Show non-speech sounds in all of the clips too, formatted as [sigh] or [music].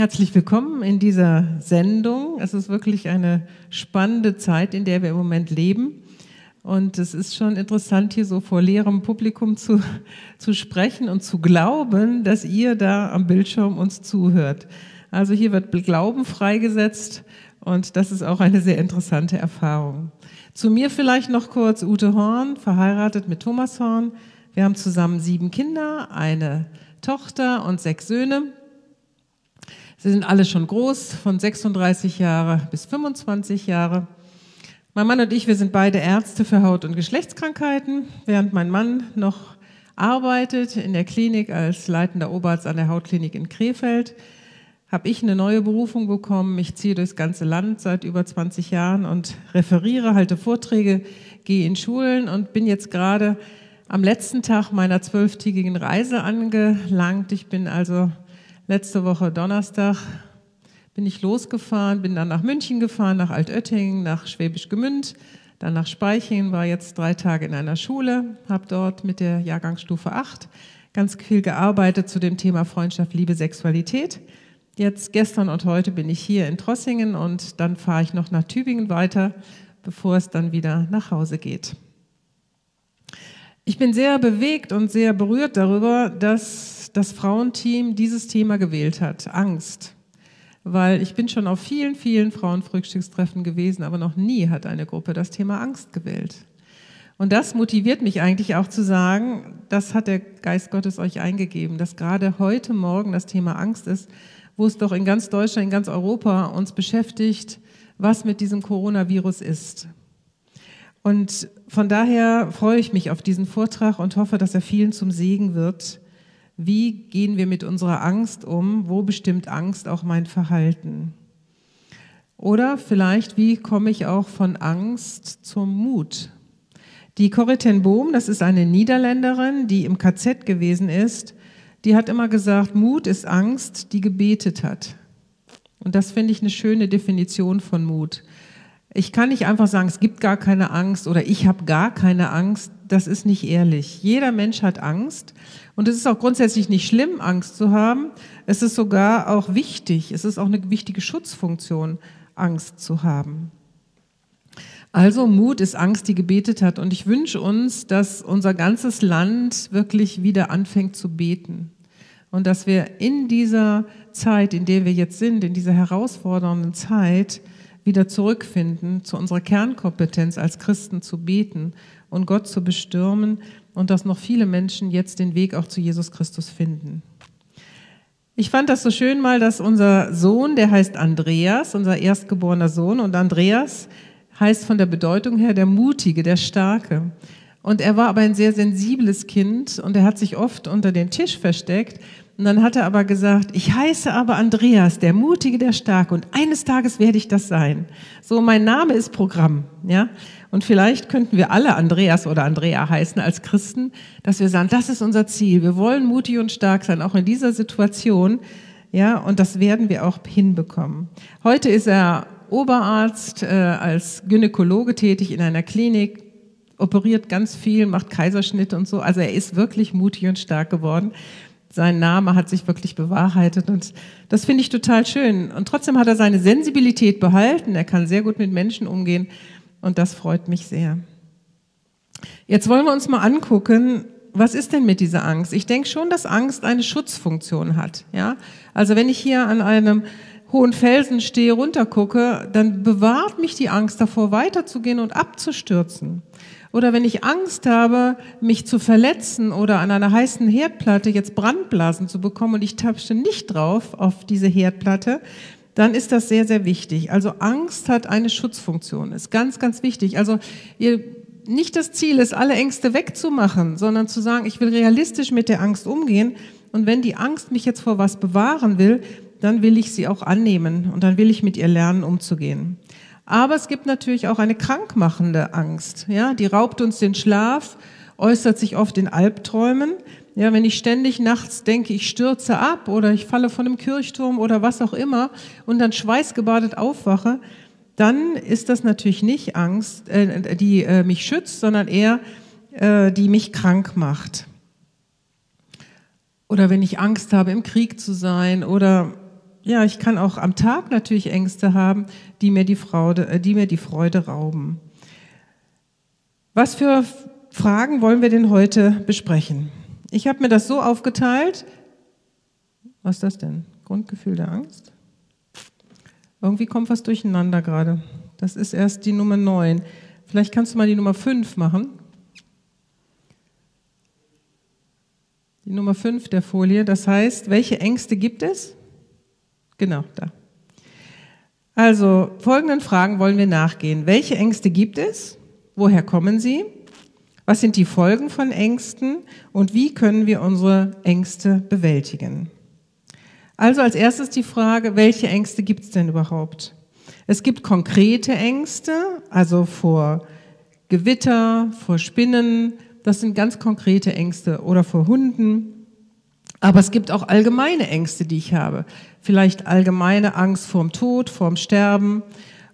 herzlich willkommen in dieser Sendung. Es ist wirklich eine spannende Zeit, in der wir im Moment leben. Und es ist schon interessant, hier so vor leerem Publikum zu, [laughs] zu sprechen und zu glauben, dass ihr da am Bildschirm uns zuhört. Also hier wird Glauben freigesetzt und das ist auch eine sehr interessante Erfahrung. Zu mir vielleicht noch kurz Ute Horn, verheiratet mit Thomas Horn. Wir haben zusammen sieben Kinder, eine Tochter und sechs Söhne. Sie sind alle schon groß, von 36 Jahre bis 25 Jahre. Mein Mann und ich, wir sind beide Ärzte für Haut- und Geschlechtskrankheiten, während mein Mann noch arbeitet in der Klinik als leitender Oberarzt an der Hautklinik in Krefeld, habe ich eine neue Berufung bekommen. Ich ziehe durchs ganze Land seit über 20 Jahren und referiere, halte Vorträge, gehe in Schulen und bin jetzt gerade am letzten Tag meiner zwölftägigen Reise angelangt. Ich bin also letzte Woche Donnerstag bin ich losgefahren, bin dann nach München gefahren, nach Altöttingen, nach Schwäbisch Gemünd, dann nach Speichingen, war jetzt drei Tage in einer Schule, habe dort mit der Jahrgangsstufe 8 ganz viel gearbeitet zu dem Thema Freundschaft, Liebe, Sexualität. Jetzt gestern und heute bin ich hier in Trossingen und dann fahre ich noch nach Tübingen weiter, bevor es dann wieder nach Hause geht. Ich bin sehr bewegt und sehr berührt darüber, dass das Frauenteam dieses Thema gewählt hat, Angst. Weil ich bin schon auf vielen, vielen Frauenfrühstückstreffen gewesen, aber noch nie hat eine Gruppe das Thema Angst gewählt. Und das motiviert mich eigentlich auch zu sagen, das hat der Geist Gottes euch eingegeben, dass gerade heute Morgen das Thema Angst ist, wo es doch in ganz Deutschland, in ganz Europa uns beschäftigt, was mit diesem Coronavirus ist. Und von daher freue ich mich auf diesen Vortrag und hoffe, dass er vielen zum Segen wird. Wie gehen wir mit unserer Angst um? Wo bestimmt Angst auch mein Verhalten? Oder vielleicht, wie komme ich auch von Angst zum Mut? Die Corrie Boom, das ist eine Niederländerin, die im KZ gewesen ist, die hat immer gesagt, Mut ist Angst, die gebetet hat. Und das finde ich eine schöne Definition von Mut. Ich kann nicht einfach sagen, es gibt gar keine Angst oder ich habe gar keine Angst. Das ist nicht ehrlich. Jeder Mensch hat Angst und es ist auch grundsätzlich nicht schlimm, Angst zu haben. Es ist sogar auch wichtig. Es ist auch eine wichtige Schutzfunktion, Angst zu haben. Also Mut ist Angst, die gebetet hat. Und ich wünsche uns, dass unser ganzes Land wirklich wieder anfängt zu beten. Und dass wir in dieser Zeit, in der wir jetzt sind, in dieser herausfordernden Zeit, wieder zurückfinden zu unserer Kernkompetenz als Christen zu beten und Gott zu bestürmen und dass noch viele Menschen jetzt den Weg auch zu Jesus Christus finden. Ich fand das so schön mal, dass unser Sohn, der heißt Andreas, unser erstgeborener Sohn, und Andreas heißt von der Bedeutung her der Mutige, der Starke. Und er war aber ein sehr sensibles Kind und er hat sich oft unter den Tisch versteckt und dann hat er aber gesagt, ich heiße aber Andreas, der Mutige, der Starke, und eines Tages werde ich das sein. So, mein Name ist Programm, ja. Und vielleicht könnten wir alle Andreas oder Andrea heißen als Christen, dass wir sagen, das ist unser Ziel. Wir wollen mutig und stark sein, auch in dieser Situation, ja. Und das werden wir auch hinbekommen. Heute ist er Oberarzt, äh, als Gynäkologe tätig in einer Klinik, operiert ganz viel, macht Kaiserschnitte und so. Also er ist wirklich mutig und stark geworden sein Name hat sich wirklich bewahrheitet und das finde ich total schön. Und trotzdem hat er seine Sensibilität behalten. Er kann sehr gut mit Menschen umgehen und das freut mich sehr. Jetzt wollen wir uns mal angucken, was ist denn mit dieser Angst? Ich denke schon, dass Angst eine Schutzfunktion hat. Ja, also wenn ich hier an einem hohen Felsen stehe, runtergucke, dann bewahrt mich die Angst davor, weiterzugehen und abzustürzen. Oder wenn ich Angst habe, mich zu verletzen oder an einer heißen Herdplatte jetzt Brandblasen zu bekommen und ich tapsche nicht drauf auf diese Herdplatte, dann ist das sehr, sehr wichtig. Also Angst hat eine Schutzfunktion, ist ganz, ganz wichtig. Also ihr, nicht das Ziel ist, alle Ängste wegzumachen, sondern zu sagen, ich will realistisch mit der Angst umgehen. Und wenn die Angst mich jetzt vor was bewahren will, dann will ich sie auch annehmen und dann will ich mit ihr lernen, umzugehen. Aber es gibt natürlich auch eine krankmachende Angst. Ja, die raubt uns den Schlaf, äußert sich oft in Albträumen. Ja, wenn ich ständig nachts denke, ich stürze ab oder ich falle von einem Kirchturm oder was auch immer und dann schweißgebadet aufwache, dann ist das natürlich nicht Angst, äh, die äh, mich schützt, sondern eher, äh, die mich krank macht. oder wenn ich Angst habe, im Krieg zu sein oder ja, ich kann auch am Tag natürlich Ängste haben, die mir die Freude, äh, die mir die Freude rauben. Was für Fragen wollen wir denn heute besprechen? Ich habe mir das so aufgeteilt. Was ist das denn? Grundgefühl der Angst? Irgendwie kommt was durcheinander gerade. Das ist erst die Nummer 9. Vielleicht kannst du mal die Nummer 5 machen. Die Nummer 5 der Folie. Das heißt, welche Ängste gibt es? Genau, da. Also, folgenden Fragen wollen wir nachgehen. Welche Ängste gibt es? Woher kommen sie? Was sind die Folgen von Ängsten? Und wie können wir unsere Ängste bewältigen? Also als erstes die Frage, welche Ängste gibt es denn überhaupt? Es gibt konkrete Ängste, also vor Gewitter, vor Spinnen, das sind ganz konkrete Ängste oder vor Hunden. Aber es gibt auch allgemeine Ängste, die ich habe. Vielleicht allgemeine Angst vorm Tod, vorm Sterben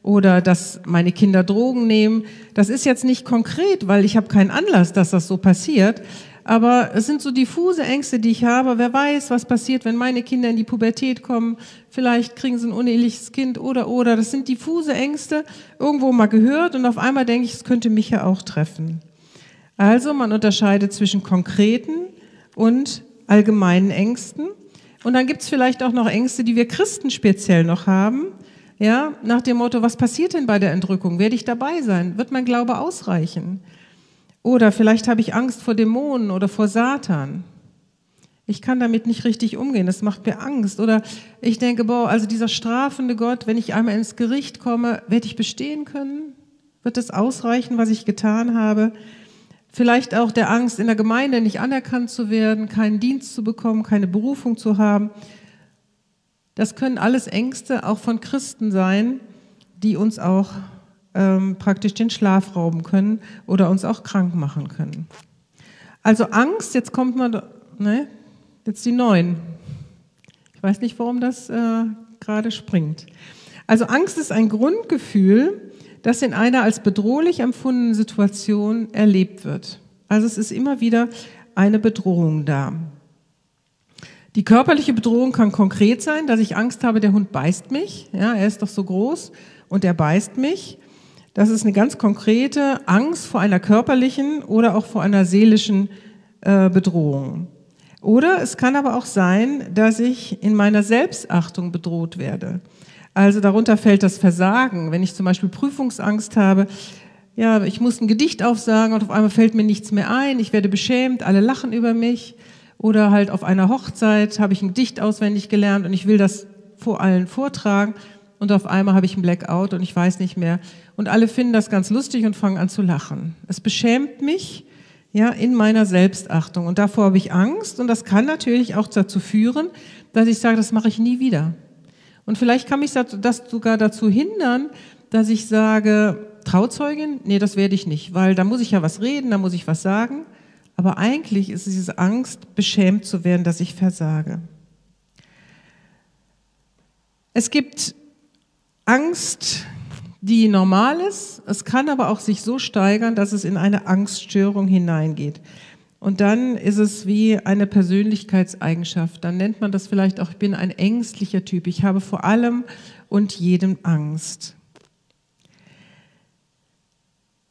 oder dass meine Kinder Drogen nehmen. Das ist jetzt nicht konkret, weil ich habe keinen Anlass, dass das so passiert. Aber es sind so diffuse Ängste, die ich habe. Wer weiß, was passiert, wenn meine Kinder in die Pubertät kommen. Vielleicht kriegen sie ein uneheliches Kind oder, oder. Das sind diffuse Ängste, irgendwo mal gehört und auf einmal denke ich, es könnte mich ja auch treffen. Also man unterscheidet zwischen konkreten und allgemeinen Ängsten. Und dann gibt es vielleicht auch noch Ängste, die wir Christen speziell noch haben. Ja, nach dem Motto, was passiert denn bei der Entrückung? Werde ich dabei sein? Wird mein Glaube ausreichen? Oder vielleicht habe ich Angst vor Dämonen oder vor Satan. Ich kann damit nicht richtig umgehen, das macht mir Angst. Oder ich denke, boah, also dieser strafende Gott, wenn ich einmal ins Gericht komme, werde ich bestehen können? Wird es ausreichen, was ich getan habe? Vielleicht auch der Angst, in der Gemeinde nicht anerkannt zu werden, keinen Dienst zu bekommen, keine Berufung zu haben. Das können alles Ängste auch von Christen sein, die uns auch ähm, praktisch den Schlaf rauben können oder uns auch krank machen können. Also Angst, jetzt kommt man, ne, jetzt die neun. Ich weiß nicht, warum das äh, gerade springt. Also Angst ist ein Grundgefühl, das in einer als bedrohlich empfundenen Situation erlebt wird. Also es ist immer wieder eine Bedrohung da. Die körperliche Bedrohung kann konkret sein, dass ich Angst habe, der Hund beißt mich. Ja, er ist doch so groß und er beißt mich. Das ist eine ganz konkrete Angst vor einer körperlichen oder auch vor einer seelischen äh, Bedrohung. Oder es kann aber auch sein, dass ich in meiner Selbstachtung bedroht werde. Also darunter fällt das Versagen. Wenn ich zum Beispiel Prüfungsangst habe, ja, ich muss ein Gedicht aufsagen und auf einmal fällt mir nichts mehr ein, ich werde beschämt, alle lachen über mich. Oder halt auf einer Hochzeit habe ich ein Gedicht auswendig gelernt und ich will das vor allen vortragen und auf einmal habe ich ein Blackout und ich weiß nicht mehr. Und alle finden das ganz lustig und fangen an zu lachen. Es beschämt mich, ja, in meiner Selbstachtung. Und davor habe ich Angst und das kann natürlich auch dazu führen, dass ich sage, das mache ich nie wieder. Und vielleicht kann mich das sogar dazu hindern, dass ich sage, Trauzeugin, nee, das werde ich nicht, weil da muss ich ja was reden, da muss ich was sagen. Aber eigentlich ist es diese Angst, beschämt zu werden, dass ich versage. Es gibt Angst, die normal ist. Es kann aber auch sich so steigern, dass es in eine Angststörung hineingeht. Und dann ist es wie eine Persönlichkeitseigenschaft. Dann nennt man das vielleicht auch, ich bin ein ängstlicher Typ. Ich habe vor allem und jedem Angst.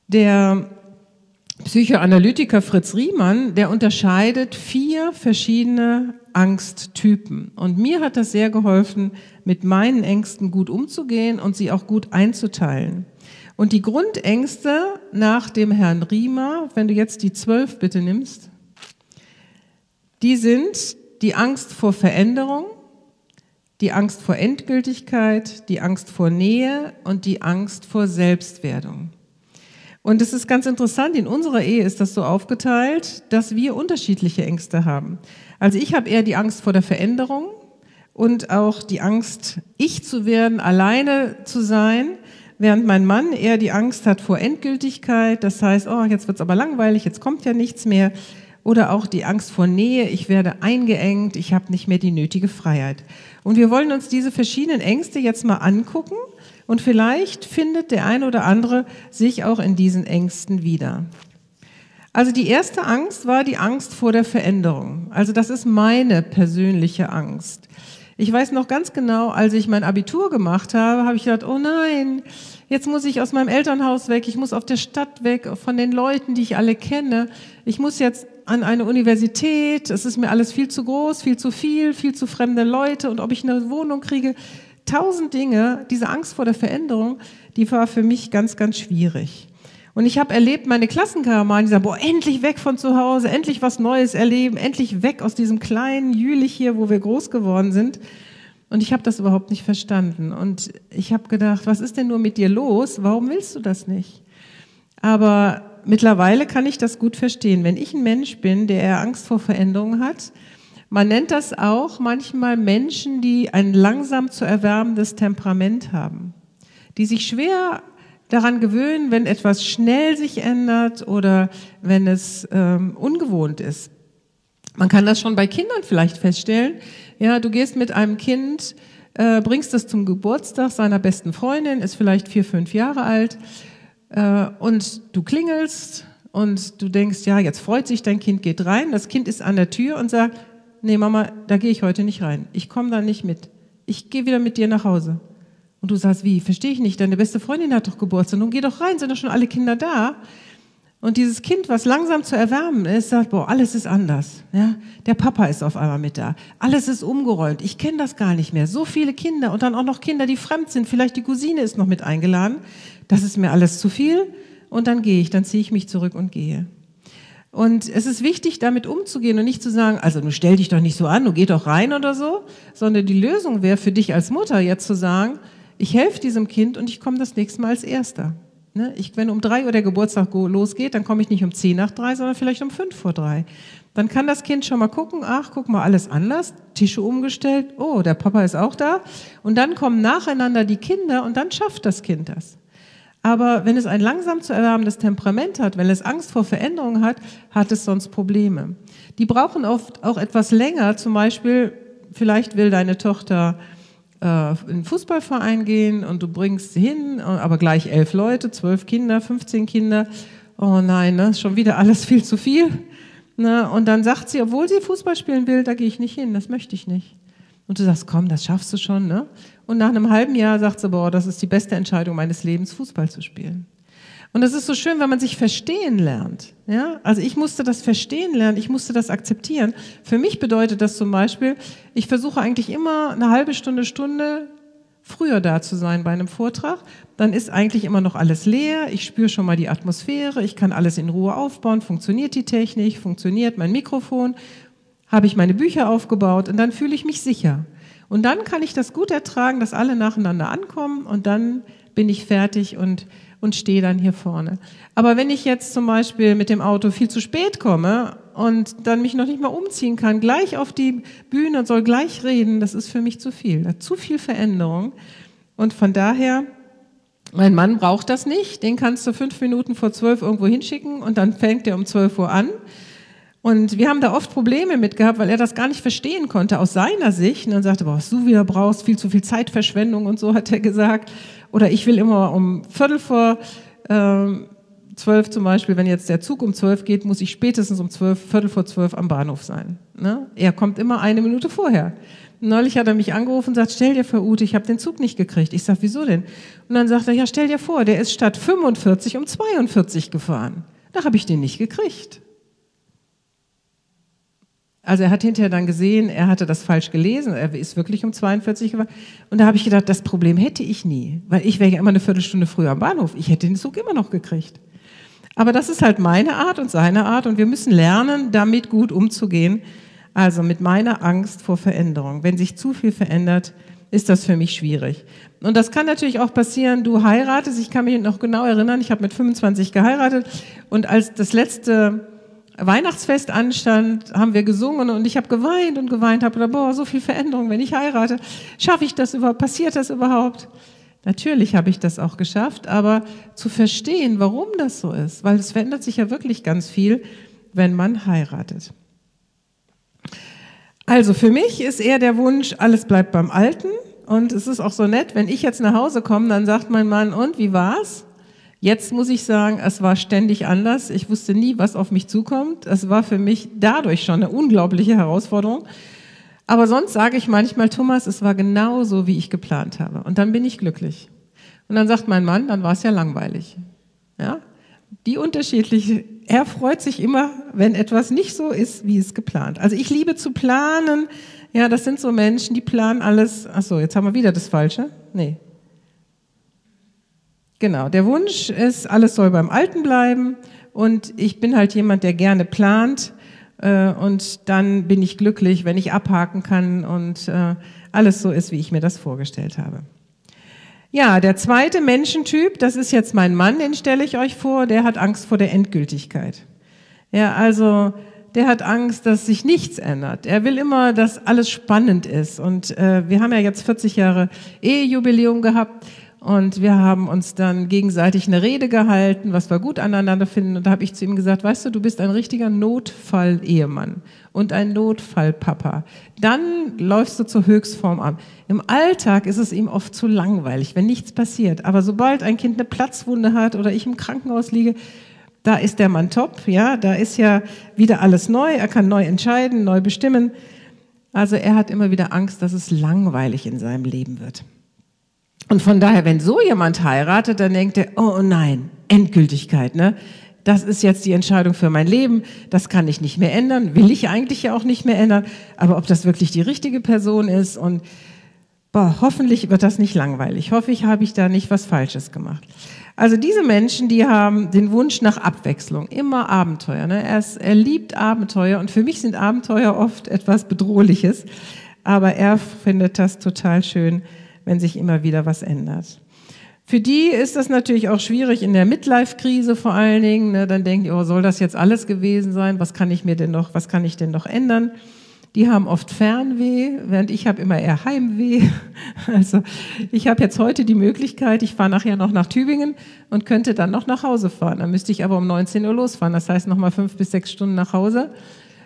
Der Psychoanalytiker Fritz Riemann, der unterscheidet vier verschiedene Angsttypen. Und mir hat das sehr geholfen, mit meinen Ängsten gut umzugehen und sie auch gut einzuteilen. Und die Grundängste nach dem Herrn Riemer, wenn du jetzt die zwölf bitte nimmst, die sind die Angst vor Veränderung, die Angst vor Endgültigkeit, die Angst vor Nähe und die Angst vor Selbstwerdung. Und es ist ganz interessant, in unserer Ehe ist das so aufgeteilt, dass wir unterschiedliche Ängste haben. Also ich habe eher die Angst vor der Veränderung und auch die Angst, ich zu werden, alleine zu sein, während mein Mann eher die Angst hat vor Endgültigkeit, das heißt, oh, jetzt wird's aber langweilig, jetzt kommt ja nichts mehr, oder auch die Angst vor Nähe, ich werde eingeengt, ich habe nicht mehr die nötige Freiheit. Und wir wollen uns diese verschiedenen Ängste jetzt mal angucken und vielleicht findet der ein oder andere sich auch in diesen Ängsten wieder. Also die erste Angst war die Angst vor der Veränderung. Also das ist meine persönliche Angst. Ich weiß noch ganz genau, als ich mein Abitur gemacht habe, habe ich gedacht, oh nein, jetzt muss ich aus meinem Elternhaus weg, ich muss auf der Stadt weg, von den Leuten, die ich alle kenne. Ich muss jetzt an eine Universität, es ist mir alles viel zu groß, viel zu viel, viel zu fremde Leute und ob ich eine Wohnung kriege, tausend Dinge, diese Angst vor der Veränderung, die war für mich ganz, ganz schwierig. Und ich habe erlebt, meine Klassenkameraden, die sagen, boah, endlich weg von zu Hause, endlich was Neues erleben, endlich weg aus diesem kleinen Jülich hier, wo wir groß geworden sind. Und ich habe das überhaupt nicht verstanden. Und ich habe gedacht, was ist denn nur mit dir los? Warum willst du das nicht? Aber mittlerweile kann ich das gut verstehen. Wenn ich ein Mensch bin, der eher Angst vor Veränderungen hat, man nennt das auch manchmal Menschen, die ein langsam zu erwärmendes Temperament haben, die sich schwer daran gewöhnen, wenn etwas schnell sich ändert oder wenn es ähm, ungewohnt ist. Man kann das schon bei Kindern vielleicht feststellen. Ja, du gehst mit einem Kind, äh, bringst es zum Geburtstag seiner besten Freundin, ist vielleicht vier, fünf Jahre alt, äh, und du klingelst und du denkst, ja, jetzt freut sich dein Kind, geht rein. Das Kind ist an der Tür und sagt, nee, Mama, da gehe ich heute nicht rein. Ich komme da nicht mit. Ich gehe wieder mit dir nach Hause. Und du sagst, wie, verstehe ich nicht, deine beste Freundin hat doch Geburtstag. Nun geh doch rein, sind doch schon alle Kinder da. Und dieses Kind, was langsam zu erwärmen ist, sagt, boah, alles ist anders. Ja? Der Papa ist auf einmal mit da. Alles ist umgeräumt. Ich kenne das gar nicht mehr. So viele Kinder und dann auch noch Kinder, die fremd sind. Vielleicht die Cousine ist noch mit eingeladen. Das ist mir alles zu viel. Und dann gehe ich, dann ziehe ich mich zurück und gehe. Und es ist wichtig, damit umzugehen und nicht zu sagen, also du stell dich doch nicht so an, du geh doch rein oder so, sondern die Lösung wäre für dich als Mutter jetzt zu sagen, ich helfe diesem Kind und ich komme das nächste Mal als Erster. Ne? Ich, wenn um drei Uhr der Geburtstag losgeht, dann komme ich nicht um zehn nach drei, sondern vielleicht um fünf vor drei. Dann kann das Kind schon mal gucken, ach, guck mal, alles anders, Tische umgestellt, oh, der Papa ist auch da. Und dann kommen nacheinander die Kinder und dann schafft das Kind das. Aber wenn es ein langsam zu erwärmendes Temperament hat, wenn es Angst vor Veränderungen hat, hat es sonst Probleme. Die brauchen oft auch etwas länger, zum Beispiel, vielleicht will deine Tochter äh, in den Fußballverein gehen und du bringst sie hin, aber gleich elf Leute, zwölf Kinder, 15 Kinder. Oh nein, ne, schon wieder alles viel zu viel. Ne, und dann sagt sie, obwohl sie Fußball spielen will, da gehe ich nicht hin, das möchte ich nicht. Und du sagst, komm, das schaffst du schon. Ne? Und nach einem halben Jahr sagt sie, boah, das ist die beste Entscheidung meines Lebens, Fußball zu spielen. Und es ist so schön, wenn man sich verstehen lernt. Ja? Also ich musste das verstehen lernen, ich musste das akzeptieren. Für mich bedeutet das zum Beispiel, ich versuche eigentlich immer eine halbe Stunde, Stunde früher da zu sein bei einem Vortrag. Dann ist eigentlich immer noch alles leer, ich spüre schon mal die Atmosphäre, ich kann alles in Ruhe aufbauen, funktioniert die Technik, funktioniert mein Mikrofon, habe ich meine Bücher aufgebaut und dann fühle ich mich sicher. Und dann kann ich das gut ertragen, dass alle nacheinander ankommen und dann bin ich fertig und und stehe dann hier vorne. Aber wenn ich jetzt zum Beispiel mit dem Auto viel zu spät komme und dann mich noch nicht mal umziehen kann, gleich auf die Bühne und soll gleich reden, das ist für mich zu viel. Zu viel Veränderung. Und von daher, mein Mann braucht das nicht. Den kannst du fünf Minuten vor zwölf irgendwo hinschicken und dann fängt er um zwölf Uhr an. Und wir haben da oft Probleme mit gehabt, weil er das gar nicht verstehen konnte aus seiner Sicht. Und dann sagte, boah, was du wieder brauchst, viel zu viel Zeitverschwendung und so hat er gesagt. Oder ich will immer um Viertel vor äh, zwölf zum Beispiel, wenn jetzt der Zug um zwölf geht, muss ich spätestens um zwölf, Viertel vor zwölf am Bahnhof sein. Ne? Er kommt immer eine Minute vorher. Neulich hat er mich angerufen und sagt, stell dir vor, Ute, ich habe den Zug nicht gekriegt. Ich sag, wieso denn? Und dann sagt er, ja, stell dir vor, der ist statt 45 um 42 gefahren. Da habe ich den nicht gekriegt. Also er hat hinterher dann gesehen, er hatte das falsch gelesen, er ist wirklich um 42 gefahren. Und da habe ich gedacht, das Problem hätte ich nie, weil ich wäre ja immer eine Viertelstunde früher am Bahnhof. Ich hätte den Zug immer noch gekriegt. Aber das ist halt meine Art und seine Art und wir müssen lernen, damit gut umzugehen. Also mit meiner Angst vor Veränderung. Wenn sich zu viel verändert, ist das für mich schwierig. Und das kann natürlich auch passieren, du heiratest, ich kann mich noch genau erinnern, ich habe mit 25 geheiratet und als das letzte Weihnachtsfest anstand, haben wir gesungen und ich habe geweint und geweint, habe gedacht, boah, so viel Veränderung, wenn ich heirate, schaffe ich das überhaupt, passiert das überhaupt? Natürlich habe ich das auch geschafft, aber zu verstehen, warum das so ist, weil es verändert sich ja wirklich ganz viel, wenn man heiratet. Also für mich ist eher der Wunsch, alles bleibt beim Alten und es ist auch so nett, wenn ich jetzt nach Hause komme, dann sagt mein Mann, und wie war's? Jetzt muss ich sagen, es war ständig anders. Ich wusste nie, was auf mich zukommt. Es war für mich dadurch schon eine unglaubliche Herausforderung. Aber sonst sage ich manchmal, Thomas, es war genau so, wie ich geplant habe. Und dann bin ich glücklich. Und dann sagt mein Mann, dann war es ja langweilig. Ja? Die unterschiedliche, er freut sich immer, wenn etwas nicht so ist, wie es geplant. Also ich liebe zu planen. Ja, das sind so Menschen, die planen alles. Ach so, jetzt haben wir wieder das Falsche. Nee. Genau. Der Wunsch ist, alles soll beim Alten bleiben. Und ich bin halt jemand, der gerne plant äh, und dann bin ich glücklich, wenn ich abhaken kann und äh, alles so ist, wie ich mir das vorgestellt habe. Ja, der zweite Menschentyp, das ist jetzt mein Mann, den stelle ich euch vor, der hat Angst vor der Endgültigkeit. Ja, also der hat Angst, dass sich nichts ändert. Er will immer, dass alles spannend ist. Und äh, wir haben ja jetzt 40 Jahre Ehejubiläum gehabt. Und wir haben uns dann gegenseitig eine Rede gehalten, was wir gut aneinander finden. Und da habe ich zu ihm gesagt, weißt du, du bist ein richtiger Notfall-Ehemann und ein Notfall-Papa. Dann läufst du zur Höchstform an. Im Alltag ist es ihm oft zu langweilig, wenn nichts passiert. Aber sobald ein Kind eine Platzwunde hat oder ich im Krankenhaus liege, da ist der Mann top, ja, da ist ja wieder alles neu, er kann neu entscheiden, neu bestimmen. Also er hat immer wieder Angst, dass es langweilig in seinem Leben wird. Und von daher, wenn so jemand heiratet, dann denkt er, oh nein, Endgültigkeit, ne? Das ist jetzt die Entscheidung für mein Leben. Das kann ich nicht mehr ändern. Will ich eigentlich ja auch nicht mehr ändern. Aber ob das wirklich die richtige Person ist und boah, hoffentlich wird das nicht langweilig. Hoffe ich, habe ich da nicht was Falsches gemacht. Also diese Menschen, die haben den Wunsch nach Abwechslung, immer Abenteuer. Ne? Er, ist, er liebt Abenteuer und für mich sind Abenteuer oft etwas Bedrohliches. Aber er findet das total schön, wenn sich immer wieder was ändert. Für die ist das natürlich auch schwierig in der Midlife-Krise vor allen Dingen. Ne? Dann denken die, oh, soll das jetzt alles gewesen sein? Was kann ich mir denn noch, was kann ich denn noch ändern? Die haben oft Fernweh, während ich habe immer eher Heimweh. [laughs] Also ich habe jetzt heute die Möglichkeit, ich fahre nachher noch nach Tübingen und könnte dann noch nach Hause fahren. Dann müsste ich aber um 19 Uhr losfahren. Das heißt nochmal fünf bis sechs Stunden nach Hause.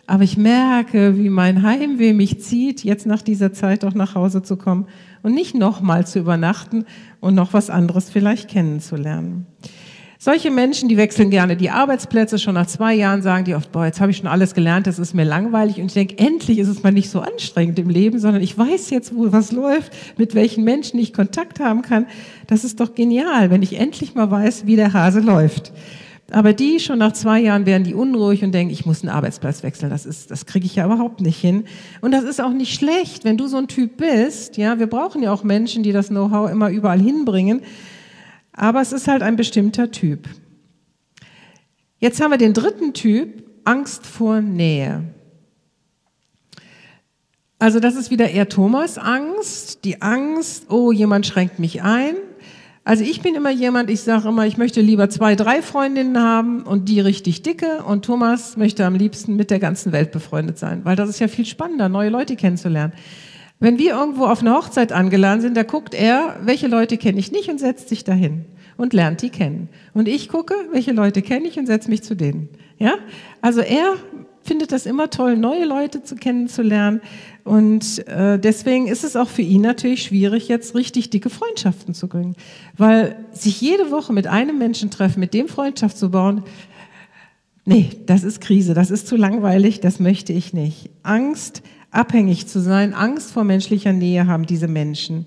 Aber ich merke, wie mein Heimweh mich zieht, jetzt nach dieser Zeit auch nach Hause zu kommen und nicht nochmal zu übernachten und noch was anderes vielleicht kennenzulernen. Solche Menschen, die wechseln gerne die Arbeitsplätze. Schon nach zwei Jahren sagen die oft, boah, jetzt habe ich schon alles gelernt, das ist mir langweilig. Und ich denke, endlich ist es mal nicht so anstrengend im Leben, sondern ich weiß jetzt, wo was läuft, mit welchen Menschen ich Kontakt haben kann. Das ist doch genial, wenn ich endlich mal weiß, wie der Hase läuft. Aber die schon nach zwei Jahren werden die unruhig und denken, ich muss einen Arbeitsplatz wechseln. Das ist, das kriege ich ja überhaupt nicht hin. Und das ist auch nicht schlecht, wenn du so ein Typ bist. Ja, wir brauchen ja auch Menschen, die das Know-how immer überall hinbringen. Aber es ist halt ein bestimmter Typ. Jetzt haben wir den dritten Typ, Angst vor Nähe. Also das ist wieder eher Thomas Angst, die Angst, oh, jemand schränkt mich ein. Also ich bin immer jemand, ich sage immer, ich möchte lieber zwei, drei Freundinnen haben und die richtig dicke und Thomas möchte am liebsten mit der ganzen Welt befreundet sein, weil das ist ja viel spannender, neue Leute kennenzulernen. Wenn wir irgendwo auf einer Hochzeit angeladen sind, da guckt er, welche Leute kenne ich nicht und setzt sich dahin und lernt die kennen. Und ich gucke, welche Leute kenne ich und setze mich zu denen. Ja? Also er findet das immer toll, neue Leute zu kennenzulernen. Und äh, deswegen ist es auch für ihn natürlich schwierig, jetzt richtig dicke Freundschaften zu bringen. Weil sich jede Woche mit einem Menschen treffen, mit dem Freundschaft zu bauen, nee, das ist Krise, das ist zu langweilig, das möchte ich nicht. Angst, abhängig zu sein, Angst vor menschlicher Nähe haben diese Menschen.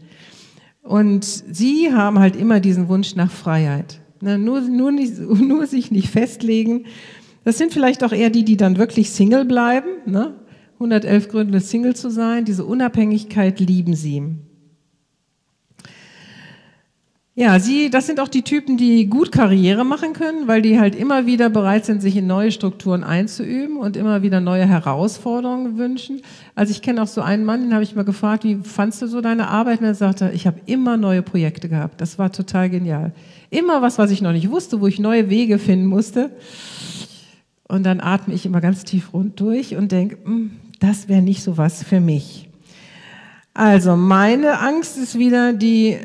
Und sie haben halt immer diesen Wunsch nach Freiheit. Na, nur, nur, nicht, [laughs] nur sich nicht festlegen, das sind vielleicht auch eher die, die dann wirklich Single bleiben. Ne? 111 Gründe, Single zu sein. Diese Unabhängigkeit lieben sie. Ja, sie, das sind auch die Typen, die gut Karriere machen können, weil die halt immer wieder bereit sind, sich in neue Strukturen einzuüben und immer wieder neue Herausforderungen wünschen. Also ich kenne auch so einen Mann, den habe ich mal gefragt, wie fandst du so deine Arbeit? Und er sagte, ich habe immer neue Projekte gehabt. Das war total genial. Immer was, was ich noch nicht wusste, wo ich neue Wege finden musste. Und dann atme ich immer ganz tief rund durch und denke, hm, das wäre nicht so was für mich. Also meine Angst ist wieder die,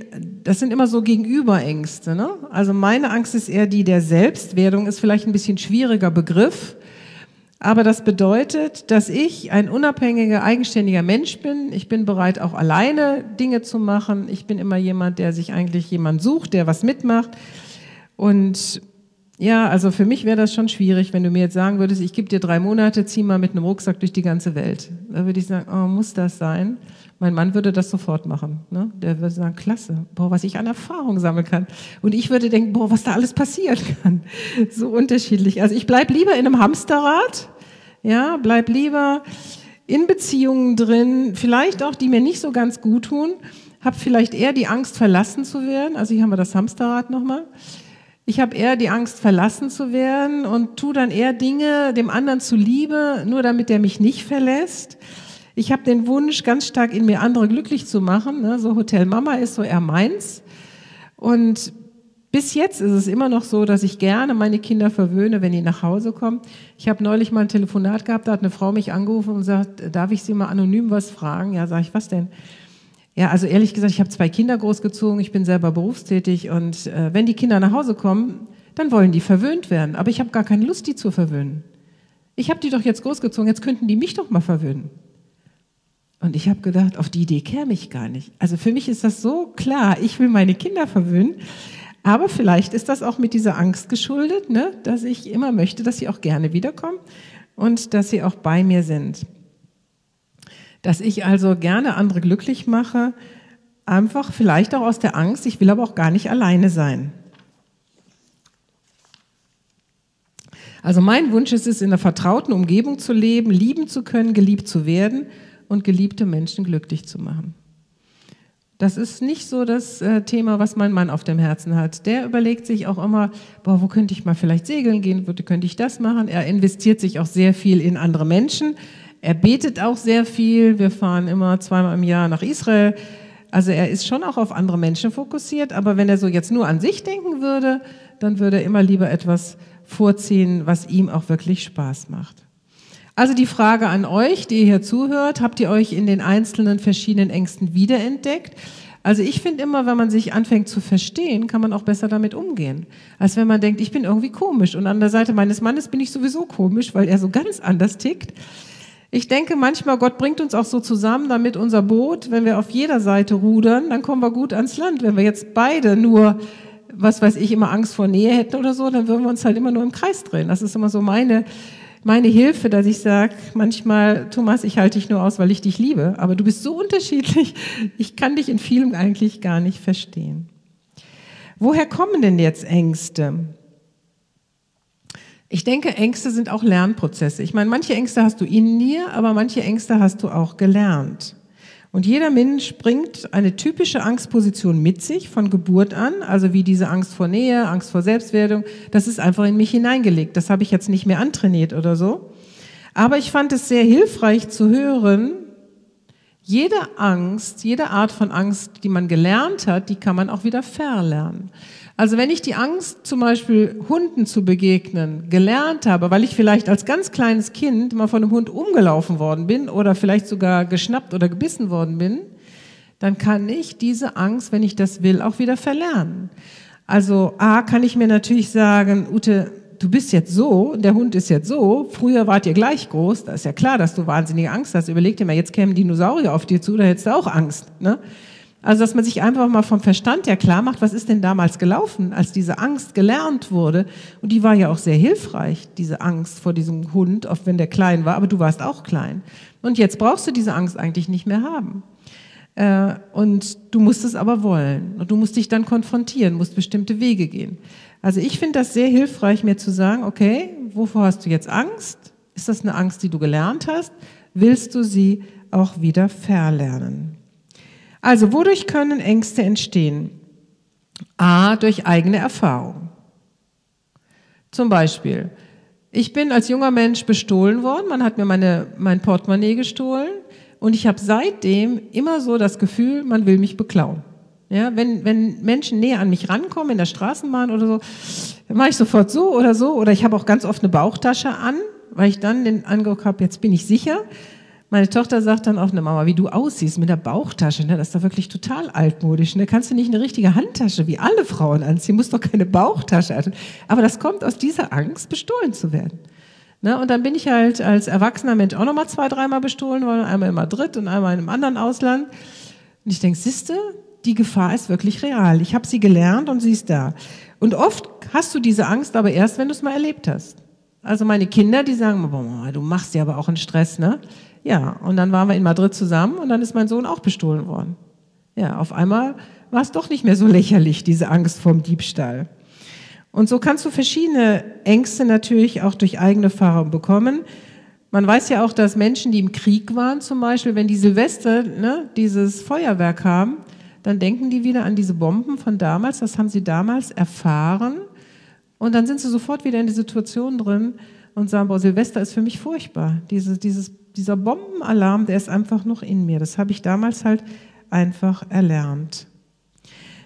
das sind immer so Gegenüberängste. Ne? Also meine Angst ist eher die der Selbstwerdung, ist vielleicht ein bisschen schwieriger Begriff, aber das bedeutet, dass ich ein unabhängiger, eigenständiger Mensch bin. Ich bin bereit, auch alleine Dinge zu machen. Ich bin immer jemand, der sich eigentlich jemand sucht, der was mitmacht. Und ja, also für mich wäre das schon schwierig, wenn du mir jetzt sagen würdest, ich gebe dir drei Monate, zieh mal mit einem Rucksack durch die ganze Welt. Da würde ich sagen, oh, muss das sein? Mein Mann würde das sofort machen. Ne? Der würde sagen, klasse, boah, was ich an Erfahrung sammeln kann. Und ich würde denken, boah, was da alles passieren kann. So unterschiedlich. Also ich bleib lieber in einem Hamsterrad, ja, bleib lieber in Beziehungen drin, vielleicht auch, die mir nicht so ganz gut tun, habe vielleicht eher die Angst, verlassen zu werden. Also hier haben wir das Hamsterrad nochmal. Ich habe eher die Angst, verlassen zu werden und tu dann eher Dinge dem anderen zuliebe, nur damit er mich nicht verlässt. Ich habe den Wunsch, ganz stark in mir andere glücklich zu machen. Ne? So Hotel Mama ist so eher meins. Und bis jetzt ist es immer noch so, dass ich gerne meine Kinder verwöhne, wenn die nach Hause kommen. Ich habe neulich mal ein Telefonat gehabt, da hat eine Frau mich angerufen und sagt, darf ich Sie mal anonym was fragen? Ja, sage ich, was denn? Ja, also ehrlich gesagt, ich habe zwei Kinder großgezogen, ich bin selber berufstätig und äh, wenn die Kinder nach Hause kommen, dann wollen die verwöhnt werden. Aber ich habe gar keine Lust, die zu verwöhnen. Ich habe die doch jetzt großgezogen, jetzt könnten die mich doch mal verwöhnen. Und ich habe gedacht, auf die Idee käme ich gar nicht. Also für mich ist das so klar, ich will meine Kinder verwöhnen. Aber vielleicht ist das auch mit dieser Angst geschuldet, ne, dass ich immer möchte, dass sie auch gerne wiederkommen und dass sie auch bei mir sind dass ich also gerne andere glücklich mache, einfach vielleicht auch aus der Angst, ich will aber auch gar nicht alleine sein. Also mein Wunsch ist es, in einer vertrauten Umgebung zu leben, lieben zu können, geliebt zu werden und geliebte Menschen glücklich zu machen. Das ist nicht so das äh, Thema, was mein Mann auf dem Herzen hat. Der überlegt sich auch immer, boah, wo könnte ich mal vielleicht segeln gehen, könnte ich das machen. Er investiert sich auch sehr viel in andere Menschen. Er betet auch sehr viel. Wir fahren immer zweimal im Jahr nach Israel. Also er ist schon auch auf andere Menschen fokussiert, aber wenn er so jetzt nur an sich denken würde, dann würde er immer lieber etwas vorziehen, was ihm auch wirklich Spaß macht. Also die Frage an euch, die ihr hier zuhört, habt ihr euch in den einzelnen verschiedenen Ängsten wiederentdeckt? Also ich finde immer, wenn man sich anfängt zu verstehen, kann man auch besser damit umgehen, als wenn man denkt, ich bin irgendwie komisch und an der Seite meines Mannes bin ich sowieso komisch, weil er so ganz anders tickt. Ich denke manchmal, Gott bringt uns auch so zusammen, damit unser Boot, wenn wir auf jeder Seite rudern, dann kommen wir gut ans Land. Wenn wir jetzt beide nur, was weiß ich, immer Angst vor Nähe hätten oder so, dann würden wir uns halt immer nur im Kreis drehen. Das ist immer so meine, meine Hilfe, dass ich sage, manchmal, Thomas, ich halte dich nur aus, weil ich dich liebe, aber du bist so unterschiedlich, [laughs] ich kann dich in vielem eigentlich gar nicht verstehen. Woher kommen denn jetzt Ängste? Ich denke, Ängste sind auch Lernprozesse. Ich meine, manche Ängste hast du in dir, aber manche Ängste hast du auch gelernt. Und jeder Mensch bringt eine typische Angstposition mit sich von Geburt an, also wie diese Angst vor Nähe, Angst vor Selbstwertung. Das ist einfach in mich hineingelegt. Das habe ich jetzt nicht mehr antrainiert oder so. Aber ich fand es sehr hilfreich zu hören, jede Angst, jede Art von Angst, die man gelernt hat, die kann man auch wieder verlernen. Also wenn ich die Angst, zum Beispiel Hunden zu begegnen, gelernt habe, weil ich vielleicht als ganz kleines Kind mal von einem Hund umgelaufen worden bin oder vielleicht sogar geschnappt oder gebissen worden bin, dann kann ich diese Angst, wenn ich das will, auch wieder verlernen. Also A, kann ich mir natürlich sagen, Ute, du bist jetzt so, der Hund ist jetzt so, früher wart ihr gleich groß, da ist ja klar, dass du wahnsinnige Angst hast. Überleg dir mal, jetzt kämen Dinosaurier auf dir zu, da hättest du auch Angst. Ne? Also, dass man sich einfach mal vom Verstand ja klar macht, was ist denn damals gelaufen, als diese Angst gelernt wurde. Und die war ja auch sehr hilfreich, diese Angst vor diesem Hund, auch wenn der klein war, aber du warst auch klein. Und jetzt brauchst du diese Angst eigentlich nicht mehr haben. Äh, und du musst es aber wollen. Und du musst dich dann konfrontieren, musst bestimmte Wege gehen. Also ich finde das sehr hilfreich, mir zu sagen, okay, wovor hast du jetzt Angst? Ist das eine Angst, die du gelernt hast? Willst du sie auch wieder verlernen? Also, wodurch können Ängste entstehen? A, durch eigene Erfahrung. Zum Beispiel, ich bin als junger Mensch bestohlen worden, man hat mir meine, mein Portemonnaie gestohlen und ich habe seitdem immer so das Gefühl, man will mich beklauen. Ja, wenn, wenn Menschen näher an mich rankommen in der Straßenbahn oder so, mache ich sofort so oder so. Oder ich habe auch ganz oft eine Bauchtasche an, weil ich dann den Eindruck habe, jetzt bin ich sicher. Meine Tochter sagt dann auch, ne Mama, wie du aussiehst mit der Bauchtasche, ne, das ist doch wirklich total altmodisch. Ne? Kannst du nicht eine richtige Handtasche wie alle Frauen anziehen? Muss doch keine Bauchtasche anziehen. Aber das kommt aus dieser Angst, bestohlen zu werden. Ne? Und dann bin ich halt als erwachsener Mensch auch nochmal zwei, dreimal bestohlen worden, einmal in Madrid und einmal in einem anderen Ausland. Und ich denke, siehste, die Gefahr ist wirklich real. Ich habe sie gelernt und sie ist da. Und oft hast du diese Angst aber erst, wenn du es mal erlebt hast. Also meine Kinder, die sagen, du machst ja aber auch einen Stress, ne? Ja, und dann waren wir in Madrid zusammen und dann ist mein Sohn auch bestohlen worden. Ja, auf einmal war es doch nicht mehr so lächerlich, diese Angst vorm Diebstahl. Und so kannst du verschiedene Ängste natürlich auch durch eigene Erfahrung bekommen. Man weiß ja auch, dass Menschen, die im Krieg waren, zum Beispiel, wenn die Silvester ne, dieses Feuerwerk haben, dann denken die wieder an diese Bomben von damals. Das haben sie damals erfahren. Und dann sind sie sofort wieder in die Situation drin und sagen, boah, Silvester ist für mich furchtbar. Diese, dieses, dieser Bombenalarm, der ist einfach noch in mir. Das habe ich damals halt einfach erlernt.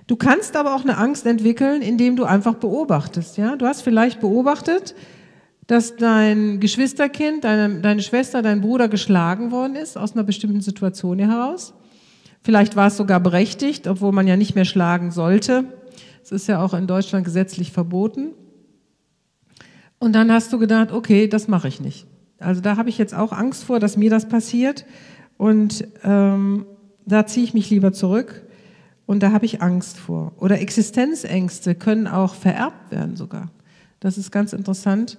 Du kannst aber auch eine Angst entwickeln, indem du einfach beobachtest. Ja? Du hast vielleicht beobachtet, dass dein Geschwisterkind, deine, deine Schwester, dein Bruder geschlagen worden ist aus einer bestimmten Situation heraus. Vielleicht war es sogar berechtigt, obwohl man ja nicht mehr schlagen sollte. Es ist ja auch in Deutschland gesetzlich verboten. Und dann hast du gedacht, okay, das mache ich nicht. Also da habe ich jetzt auch Angst vor, dass mir das passiert. Und ähm, da ziehe ich mich lieber zurück. Und da habe ich Angst vor. Oder Existenzängste können auch vererbt werden sogar. Das ist ganz interessant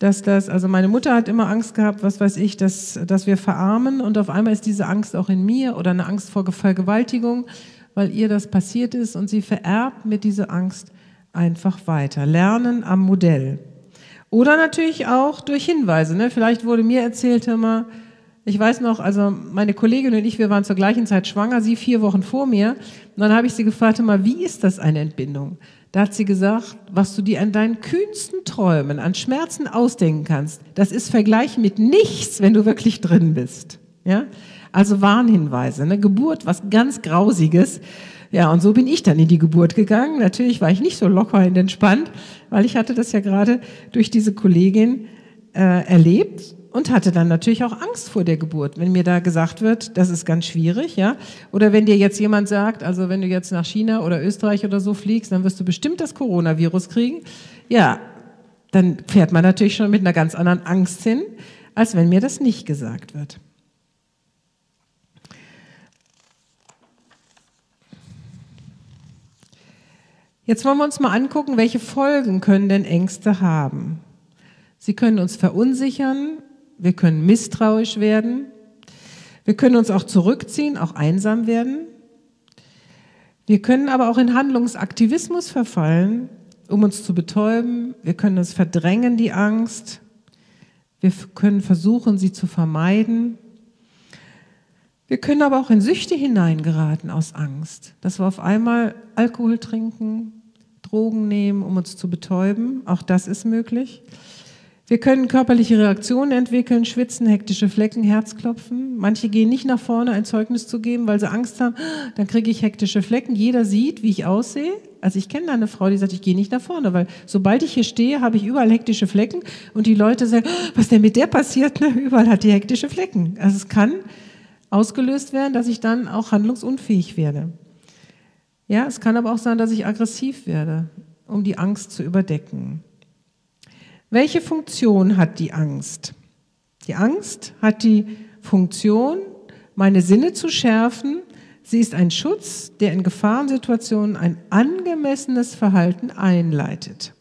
dass das, also meine Mutter hat immer Angst gehabt, was weiß ich, dass, dass wir verarmen und auf einmal ist diese Angst auch in mir oder eine Angst vor Vergewaltigung, weil ihr das passiert ist und sie vererbt mir diese Angst einfach weiter. Lernen am Modell. Oder natürlich auch durch Hinweise. Ne? Vielleicht wurde mir erzählt immer, ich weiß noch, also meine Kollegin und ich, wir waren zur gleichen Zeit schwanger, sie vier Wochen vor mir. Und dann habe ich sie gefragt, immer, wie ist das eine Entbindung? Da hat sie gesagt, was du dir an deinen kühnsten Träumen, an Schmerzen ausdenken kannst, das ist vergleichen mit nichts, wenn du wirklich drin bist. Ja? Also Warnhinweise, ne? Geburt, was ganz Grausiges. Ja, und so bin ich dann in die Geburt gegangen. Natürlich war ich nicht so locker und entspannt, weil ich hatte das ja gerade durch diese Kollegin äh, erlebt und hatte dann natürlich auch Angst vor der Geburt, wenn mir da gesagt wird, das ist ganz schwierig, ja. Oder wenn dir jetzt jemand sagt, also wenn du jetzt nach China oder Österreich oder so fliegst, dann wirst du bestimmt das Coronavirus kriegen. Ja, dann fährt man natürlich schon mit einer ganz anderen Angst hin, als wenn mir das nicht gesagt wird. Jetzt wollen wir uns mal angucken, welche Folgen können denn Ängste haben. Sie können uns verunsichern, wir können misstrauisch werden, wir können uns auch zurückziehen, auch einsam werden. Wir können aber auch in Handlungsaktivismus verfallen, um uns zu betäuben. Wir können uns verdrängen, die Angst. Wir können versuchen, sie zu vermeiden. Wir können aber auch in Süchte hineingeraten aus Angst, dass wir auf einmal Alkohol trinken, Drogen nehmen, um uns zu betäuben. Auch das ist möglich. Wir können körperliche Reaktionen entwickeln, schwitzen, hektische Flecken, Herzklopfen. Manche gehen nicht nach vorne, ein Zeugnis zu geben, weil sie Angst haben, dann kriege ich hektische Flecken. Jeder sieht, wie ich aussehe. Also ich kenne da eine Frau, die sagt, ich gehe nicht nach vorne, weil sobald ich hier stehe, habe ich überall hektische Flecken und die Leute sagen, was denn mit der passiert? Ne? Überall hat die hektische Flecken. Also es kann ausgelöst werden, dass ich dann auch handlungsunfähig werde. Ja, es kann aber auch sein, dass ich aggressiv werde, um die Angst zu überdecken. Welche Funktion hat die Angst? Die Angst hat die Funktion, meine Sinne zu schärfen. Sie ist ein Schutz, der in Gefahrensituationen ein angemessenes Verhalten einleitet.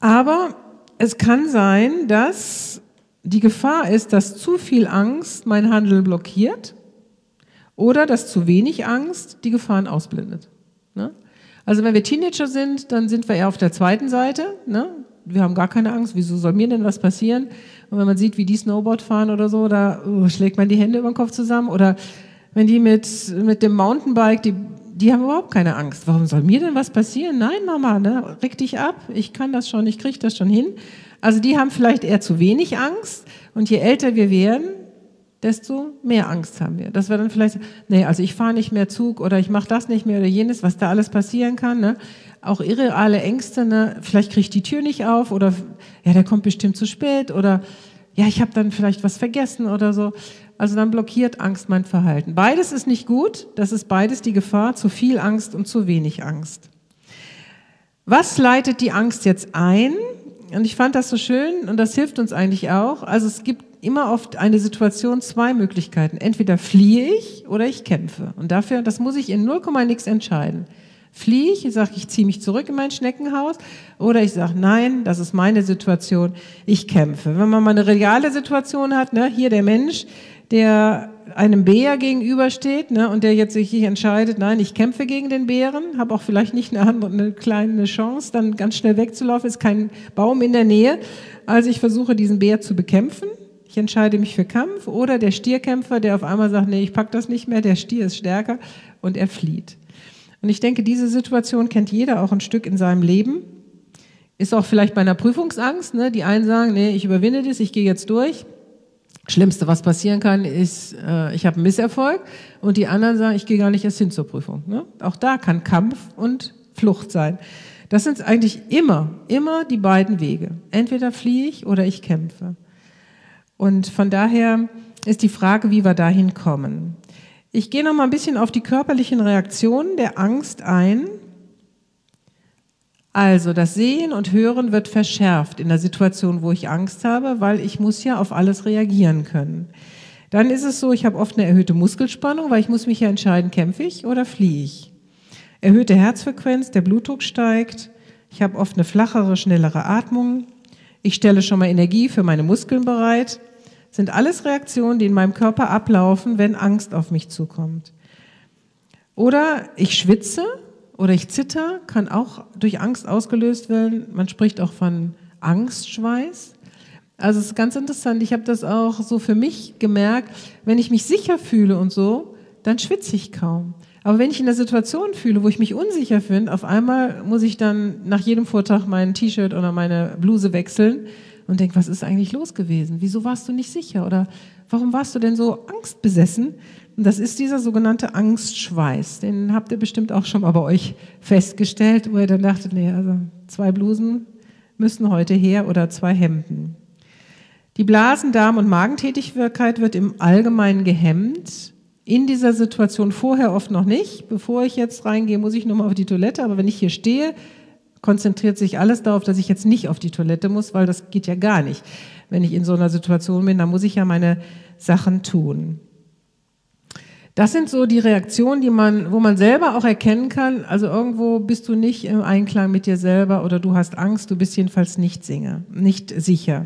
Aber es kann sein, dass die Gefahr ist, dass zu viel Angst mein Handeln blockiert oder dass zu wenig Angst die Gefahren ausblendet. Ne? Also wenn wir Teenager sind, dann sind wir eher auf der zweiten Seite. Ne? Wir haben gar keine Angst. Wieso soll mir denn was passieren? Und wenn man sieht, wie die Snowboard fahren oder so, da uh, schlägt man die Hände über den Kopf zusammen. Oder wenn die mit, mit dem Mountainbike, die, die haben überhaupt keine Angst. Warum soll mir denn was passieren? Nein, Mama, ne? reg dich ab. Ich kann das schon, ich kriege das schon hin. Also die haben vielleicht eher zu wenig Angst. Und je älter wir werden, desto mehr Angst haben wir. Dass wir dann vielleicht, nee, also ich fahre nicht mehr Zug oder ich mache das nicht mehr oder jenes, was da alles passieren kann. Ne? Auch irreale Ängste, ne? vielleicht kriege ich die Tür nicht auf oder ja, der kommt bestimmt zu spät oder ja, ich habe dann vielleicht was vergessen oder so. Also dann blockiert Angst mein Verhalten. Beides ist nicht gut, das ist beides die Gefahr, zu viel Angst und zu wenig Angst. Was leitet die Angst jetzt ein? Und ich fand das so schön und das hilft uns eigentlich auch. Also es gibt immer oft eine Situation zwei Möglichkeiten. Entweder fliehe ich oder ich kämpfe. Und dafür, das muss ich in 0, nix entscheiden. Fliehe ich, sage ich, ziehe mich zurück in mein Schneckenhaus oder ich sage, nein, das ist meine Situation, ich kämpfe. Wenn man mal eine reale Situation hat, ne, hier der Mensch, der einem Bär gegenübersteht ne, und der jetzt sich entscheidet, nein, ich kämpfe gegen den Bären, habe auch vielleicht nicht eine, andere, eine kleine Chance, dann ganz schnell wegzulaufen, ist kein Baum in der Nähe. Also ich versuche diesen Bär zu bekämpfen. Ich entscheide mich für Kampf oder der Stierkämpfer, der auf einmal sagt, nee, ich pack das nicht mehr, der Stier ist stärker und er flieht. Und ich denke, diese Situation kennt jeder auch ein Stück in seinem Leben. Ist auch vielleicht bei einer Prüfungsangst. Ne? Die einen sagen, nee, ich überwinde das, ich gehe jetzt durch. Schlimmste, was passieren kann, ist, äh, ich habe einen Misserfolg. Und die anderen sagen, ich gehe gar nicht erst hin zur Prüfung. Ne? Auch da kann Kampf und Flucht sein. Das sind eigentlich immer, immer die beiden Wege. Entweder fliehe ich oder ich kämpfe. Und von daher ist die Frage, wie wir dahin kommen. Ich gehe noch mal ein bisschen auf die körperlichen Reaktionen der Angst ein. Also das Sehen und Hören wird verschärft in der Situation, wo ich Angst habe, weil ich muss ja auf alles reagieren können. Dann ist es so, ich habe oft eine erhöhte Muskelspannung, weil ich muss mich ja entscheiden, kämpfe ich oder fliehe ich. Erhöhte Herzfrequenz, der Blutdruck steigt. Ich habe oft eine flachere, schnellere Atmung. Ich stelle schon mal Energie für meine Muskeln bereit sind alles Reaktionen, die in meinem Körper ablaufen, wenn Angst auf mich zukommt. Oder ich schwitze oder ich zitter, kann auch durch Angst ausgelöst werden. Man spricht auch von Angstschweiß. Also es ist ganz interessant. Ich habe das auch so für mich gemerkt. Wenn ich mich sicher fühle und so, dann schwitze ich kaum. Aber wenn ich in der Situation fühle, wo ich mich unsicher finde, auf einmal muss ich dann nach jedem Vortrag mein T-Shirt oder meine Bluse wechseln und denke, was ist eigentlich los gewesen? Wieso warst du nicht sicher? Oder warum warst du denn so angstbesessen? Und das ist dieser sogenannte Angstschweiß. Den habt ihr bestimmt auch schon mal bei euch festgestellt, wo ihr dann dachtet, nee, also zwei Blusen müssen heute her oder zwei Hemden. Die Blasen-, Darm- und Magentätigkeit wird im Allgemeinen gehemmt. In dieser Situation vorher oft noch nicht. Bevor ich jetzt reingehe, muss ich nur mal auf die Toilette. Aber wenn ich hier stehe, konzentriert sich alles darauf, dass ich jetzt nicht auf die Toilette muss, weil das geht ja gar nicht. Wenn ich in so einer Situation bin, dann muss ich ja meine Sachen tun. Das sind so die Reaktionen, die man, wo man selber auch erkennen kann. Also irgendwo bist du nicht im Einklang mit dir selber oder du hast Angst, du bist jedenfalls nicht sicher, nicht sicher.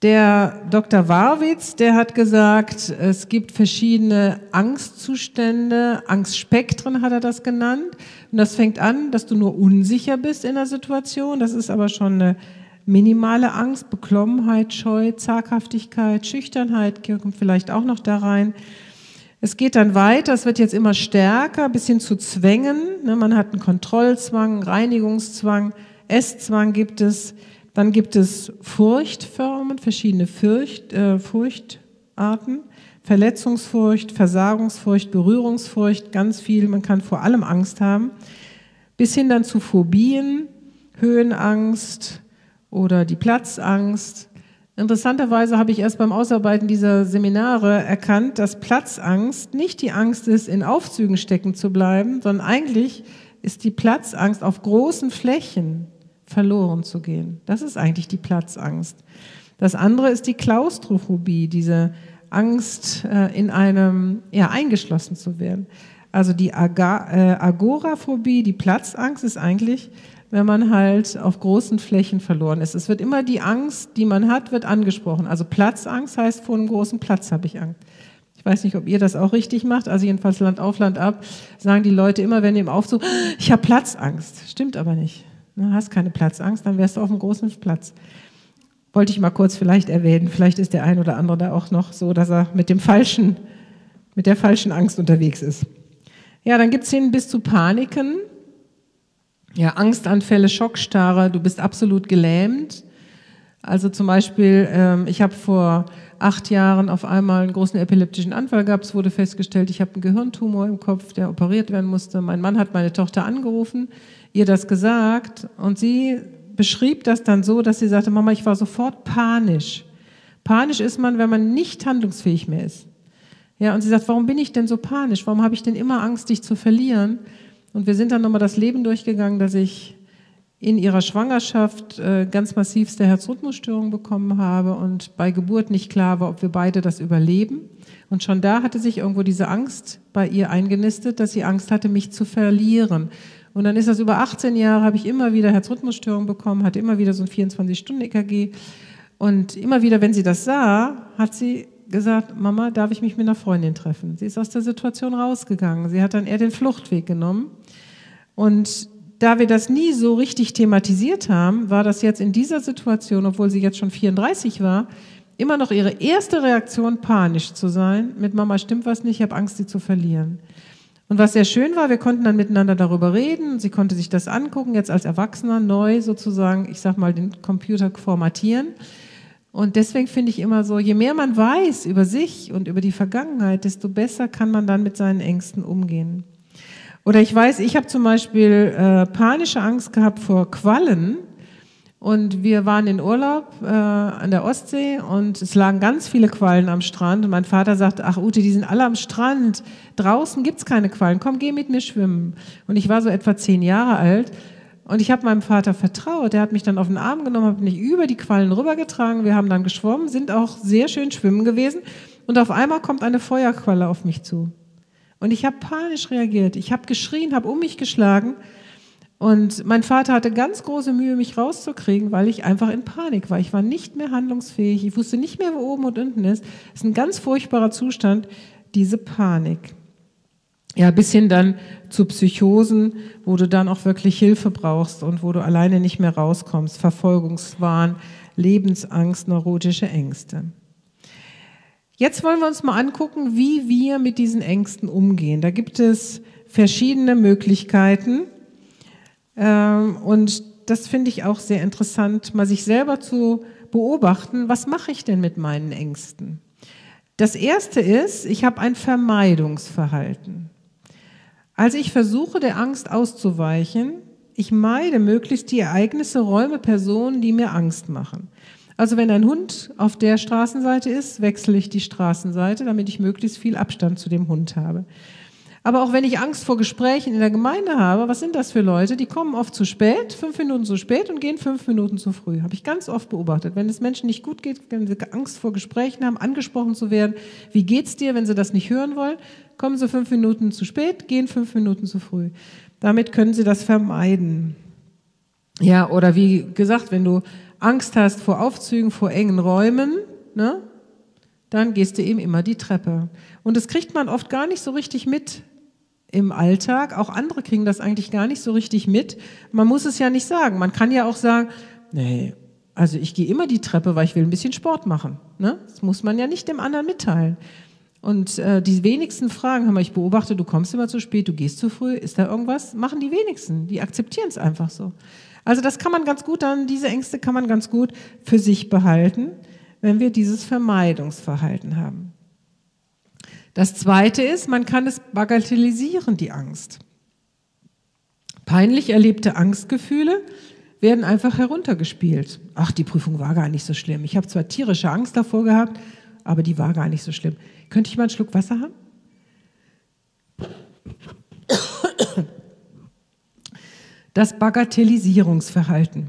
Der Dr. Warwitz, der hat gesagt, es gibt verschiedene Angstzustände, Angstspektren hat er das genannt. Und das fängt an, dass du nur unsicher bist in der Situation. Das ist aber schon eine minimale Angst, Beklommenheit, Scheu, Zaghaftigkeit, Schüchternheit kommt vielleicht auch noch da rein. Es geht dann weiter, es wird jetzt immer stärker, bis hin zu Zwängen. Ne, man hat einen Kontrollzwang, Reinigungszwang, Esszwang gibt es. Dann gibt es Furchtformen, verschiedene Furcht, äh, Furchtarten. Verletzungsfurcht, Versagungsfurcht, Berührungsfurcht, ganz viel. Man kann vor allem Angst haben. Bis hin dann zu Phobien, Höhenangst oder die Platzangst. Interessanterweise habe ich erst beim Ausarbeiten dieser Seminare erkannt, dass Platzangst nicht die Angst ist, in Aufzügen stecken zu bleiben, sondern eigentlich ist die Platzangst auf großen Flächen verloren zu gehen. Das ist eigentlich die Platzangst. Das andere ist die Klaustrophobie, diese Angst, äh, in einem, ja, eingeschlossen zu werden. Also die äh, Agoraphobie, die Platzangst ist eigentlich, wenn man halt auf großen Flächen verloren ist. Es wird immer die Angst, die man hat, wird angesprochen. Also Platzangst heißt, vor einem großen Platz habe ich Angst. Ich weiß nicht, ob ihr das auch richtig macht. Also jedenfalls Land auf, Land ab sagen die Leute immer, wenn im Aufzug, ich habe Platzangst. Stimmt aber nicht. Du hast keine Platzangst, dann wärst du auf einem großen Platz. Wollte ich mal kurz vielleicht erwähnen. Vielleicht ist der ein oder andere da auch noch so, dass er mit dem falschen, mit der falschen Angst unterwegs ist. Ja, dann gibt es hin bis zu Paniken. Ja, Angstanfälle, Schockstarre, du bist absolut gelähmt. Also zum Beispiel, ähm, ich habe vor acht Jahren auf einmal einen großen epileptischen Anfall gehabt. Es wurde festgestellt, ich habe einen Gehirntumor im Kopf, der operiert werden musste. Mein Mann hat meine Tochter angerufen ihr das gesagt und sie beschrieb das dann so, dass sie sagte, Mama, ich war sofort panisch. Panisch ist man, wenn man nicht handlungsfähig mehr ist. Ja, und sie sagt, warum bin ich denn so panisch? Warum habe ich denn immer Angst, dich zu verlieren? Und wir sind dann nochmal das Leben durchgegangen, dass ich in ihrer Schwangerschaft äh, ganz massivste Herzrhythmusstörungen bekommen habe und bei Geburt nicht klar war, ob wir beide das überleben. Und schon da hatte sich irgendwo diese Angst bei ihr eingenistet, dass sie Angst hatte, mich zu verlieren. Und dann ist das über 18 Jahre, habe ich immer wieder Herzrhythmusstörungen bekommen, hatte immer wieder so ein 24-Stunden-EKG. Und immer wieder, wenn sie das sah, hat sie gesagt, Mama, darf ich mich mit einer Freundin treffen? Sie ist aus der Situation rausgegangen. Sie hat dann eher den Fluchtweg genommen. Und da wir das nie so richtig thematisiert haben, war das jetzt in dieser Situation, obwohl sie jetzt schon 34 war, immer noch ihre erste Reaktion, panisch zu sein. Mit Mama stimmt was nicht, ich habe Angst, sie zu verlieren. Und was sehr schön war, wir konnten dann miteinander darüber reden. Sie konnte sich das angucken, jetzt als Erwachsener neu sozusagen, ich sag mal, den Computer formatieren. Und deswegen finde ich immer so, je mehr man weiß über sich und über die Vergangenheit, desto besser kann man dann mit seinen Ängsten umgehen. Oder ich weiß, ich habe zum Beispiel äh, panische Angst gehabt vor Quallen. Und wir waren in Urlaub äh, an der Ostsee und es lagen ganz viele Quallen am Strand. Und mein Vater sagte, ach Ute, die sind alle am Strand. Draußen gibt's keine Quallen. Komm, geh mit mir schwimmen. Und ich war so etwa zehn Jahre alt. Und ich habe meinem Vater vertraut. Er hat mich dann auf den Arm genommen, hat mich über die Quallen rübergetragen. Wir haben dann geschwommen, sind auch sehr schön schwimmen gewesen. Und auf einmal kommt eine Feuerqualle auf mich zu. Und ich habe panisch reagiert. Ich habe geschrien, habe um mich geschlagen. Und mein Vater hatte ganz große Mühe, mich rauszukriegen, weil ich einfach in Panik war. Ich war nicht mehr handlungsfähig. Ich wusste nicht mehr, wo oben und unten ist. Es ist ein ganz furchtbarer Zustand, diese Panik. Ja, bis hin dann zu Psychosen, wo du dann auch wirklich Hilfe brauchst und wo du alleine nicht mehr rauskommst. Verfolgungswahn, Lebensangst, neurotische Ängste. Jetzt wollen wir uns mal angucken, wie wir mit diesen Ängsten umgehen. Da gibt es verschiedene Möglichkeiten. Ähm, und das finde ich auch sehr interessant, mal sich selber zu beobachten, was mache ich denn mit meinen Ängsten? Das erste ist, ich habe ein Vermeidungsverhalten. Also ich versuche der Angst auszuweichen. Ich meide möglichst die Ereignisse, Räume, Personen, die mir Angst machen. Also wenn ein Hund auf der Straßenseite ist, wechsle ich die Straßenseite, damit ich möglichst viel Abstand zu dem Hund habe. Aber auch wenn ich Angst vor Gesprächen in der Gemeinde habe, was sind das für Leute? Die kommen oft zu spät, fünf Minuten zu spät und gehen fünf Minuten zu früh. Habe ich ganz oft beobachtet. Wenn es Menschen nicht gut geht, wenn sie Angst vor Gesprächen haben, angesprochen zu werden, wie geht's dir, wenn sie das nicht hören wollen, kommen sie fünf Minuten zu spät, gehen fünf Minuten zu früh. Damit können sie das vermeiden. Ja, oder wie gesagt, wenn du Angst hast vor Aufzügen, vor engen Räumen, ne, dann gehst du eben immer die Treppe. Und das kriegt man oft gar nicht so richtig mit im Alltag. Auch andere kriegen das eigentlich gar nicht so richtig mit. Man muss es ja nicht sagen. Man kann ja auch sagen, nee, also ich gehe immer die Treppe, weil ich will ein bisschen Sport machen. Ne? Das muss man ja nicht dem anderen mitteilen. Und äh, die wenigsten Fragen wir, ich beobachte, du kommst immer zu spät, du gehst zu früh, ist da irgendwas? Machen die wenigsten. Die akzeptieren es einfach so. Also das kann man ganz gut dann, diese Ängste kann man ganz gut für sich behalten, wenn wir dieses Vermeidungsverhalten haben. Das zweite ist, man kann es bagatellisieren, die Angst. Peinlich erlebte Angstgefühle werden einfach heruntergespielt. Ach, die Prüfung war gar nicht so schlimm. Ich habe zwar tierische Angst davor gehabt, aber die war gar nicht so schlimm. Könnte ich mal einen Schluck Wasser haben? Das Bagatellisierungsverhalten.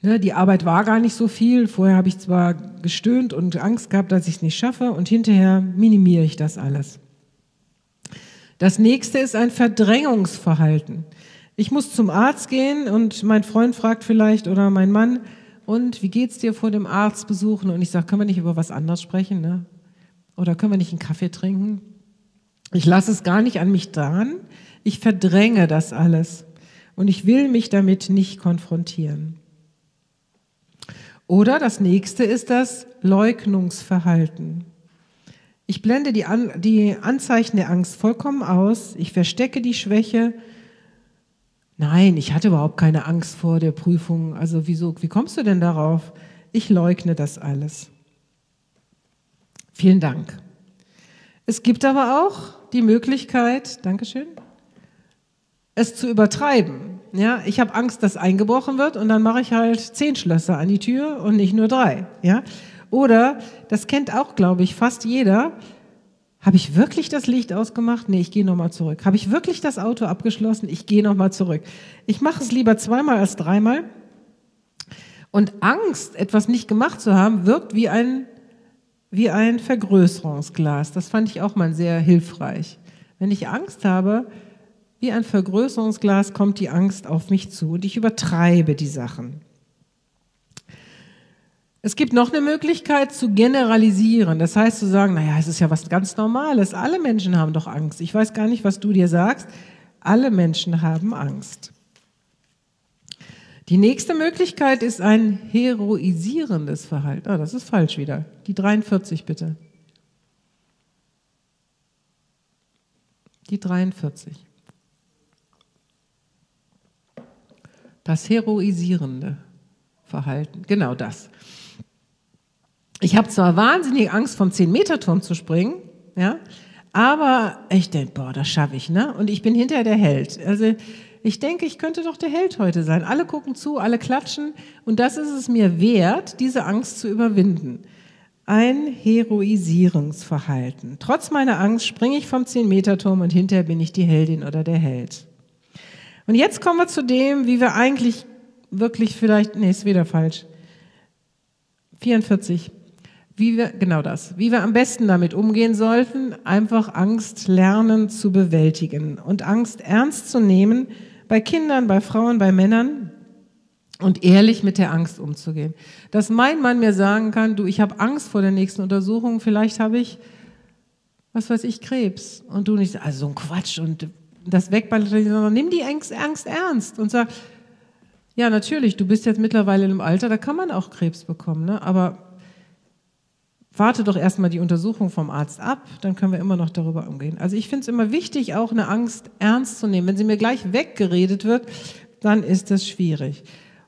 Ja, die Arbeit war gar nicht so viel. Vorher habe ich zwar gestöhnt und Angst gehabt, dass ich es nicht schaffe und hinterher minimiere ich das alles. Das nächste ist ein Verdrängungsverhalten. Ich muss zum Arzt gehen und mein Freund fragt vielleicht oder mein Mann, und wie geht's dir vor dem Arzt besuchen? Und ich sage, können wir nicht über was anderes sprechen? Ne? Oder können wir nicht einen Kaffee trinken? Ich lasse es gar nicht an mich dran. Ich verdränge das alles. Und ich will mich damit nicht konfrontieren. Oder das nächste ist das Leugnungsverhalten. Ich blende die, An die Anzeichen der Angst vollkommen aus. Ich verstecke die Schwäche Nein, ich hatte überhaupt keine Angst vor der Prüfung. Also wieso, wie kommst du denn darauf? Ich leugne das alles. Vielen Dank. Es gibt aber auch die Möglichkeit, Dankeschön, es zu übertreiben. Ja, ich habe Angst, dass eingebrochen wird und dann mache ich halt zehn Schlösser an die Tür und nicht nur drei. Ja, oder das kennt auch, glaube ich, fast jeder. Habe ich wirklich das Licht ausgemacht? Nee, ich gehe nochmal zurück. Habe ich wirklich das Auto abgeschlossen? Ich gehe nochmal zurück. Ich mache es lieber zweimal als dreimal. Und Angst, etwas nicht gemacht zu haben, wirkt wie ein wie ein Vergrößerungsglas. Das fand ich auch mal sehr hilfreich. Wenn ich Angst habe, wie ein Vergrößerungsglas kommt die Angst auf mich zu und ich übertreibe die Sachen. Es gibt noch eine Möglichkeit zu generalisieren. Das heißt zu sagen, naja, es ist ja was ganz Normales. Alle Menschen haben doch Angst. Ich weiß gar nicht, was du dir sagst. Alle Menschen haben Angst. Die nächste Möglichkeit ist ein heroisierendes Verhalten. Ah, das ist falsch wieder. Die 43 bitte. Die 43. Das heroisierende Verhalten. Genau das. Ich habe zwar wahnsinnig Angst, vom 10-Meter-Turm zu springen, ja, aber ich denke, boah, das schaffe ich, ne? Und ich bin hinterher der Held. Also ich denke, ich könnte doch der Held heute sein. Alle gucken zu, alle klatschen und das ist es mir wert, diese Angst zu überwinden. Ein Heroisierungsverhalten. Trotz meiner Angst springe ich vom 10-Meter-Turm und hinterher bin ich die Heldin oder der Held. Und jetzt kommen wir zu dem, wie wir eigentlich wirklich vielleicht, nee, ist wieder falsch. 44. Wie wir, genau das, wie wir am besten damit umgehen sollten, einfach Angst lernen zu bewältigen und Angst ernst zu nehmen, bei Kindern, bei Frauen, bei Männern und ehrlich mit der Angst umzugehen. Dass mein Mann mir sagen kann, du, ich habe Angst vor der nächsten Untersuchung, vielleicht habe ich, was weiß ich, Krebs. Und du nicht, also so ein Quatsch und das wegballern, sondern nimm die Angst, Angst ernst und sag, ja, natürlich, du bist jetzt mittlerweile im Alter, da kann man auch Krebs bekommen, ne? aber warte doch erstmal die Untersuchung vom Arzt ab, dann können wir immer noch darüber umgehen. Also ich finde es immer wichtig, auch eine Angst ernst zu nehmen. Wenn sie mir gleich weggeredet wird, dann ist das schwierig.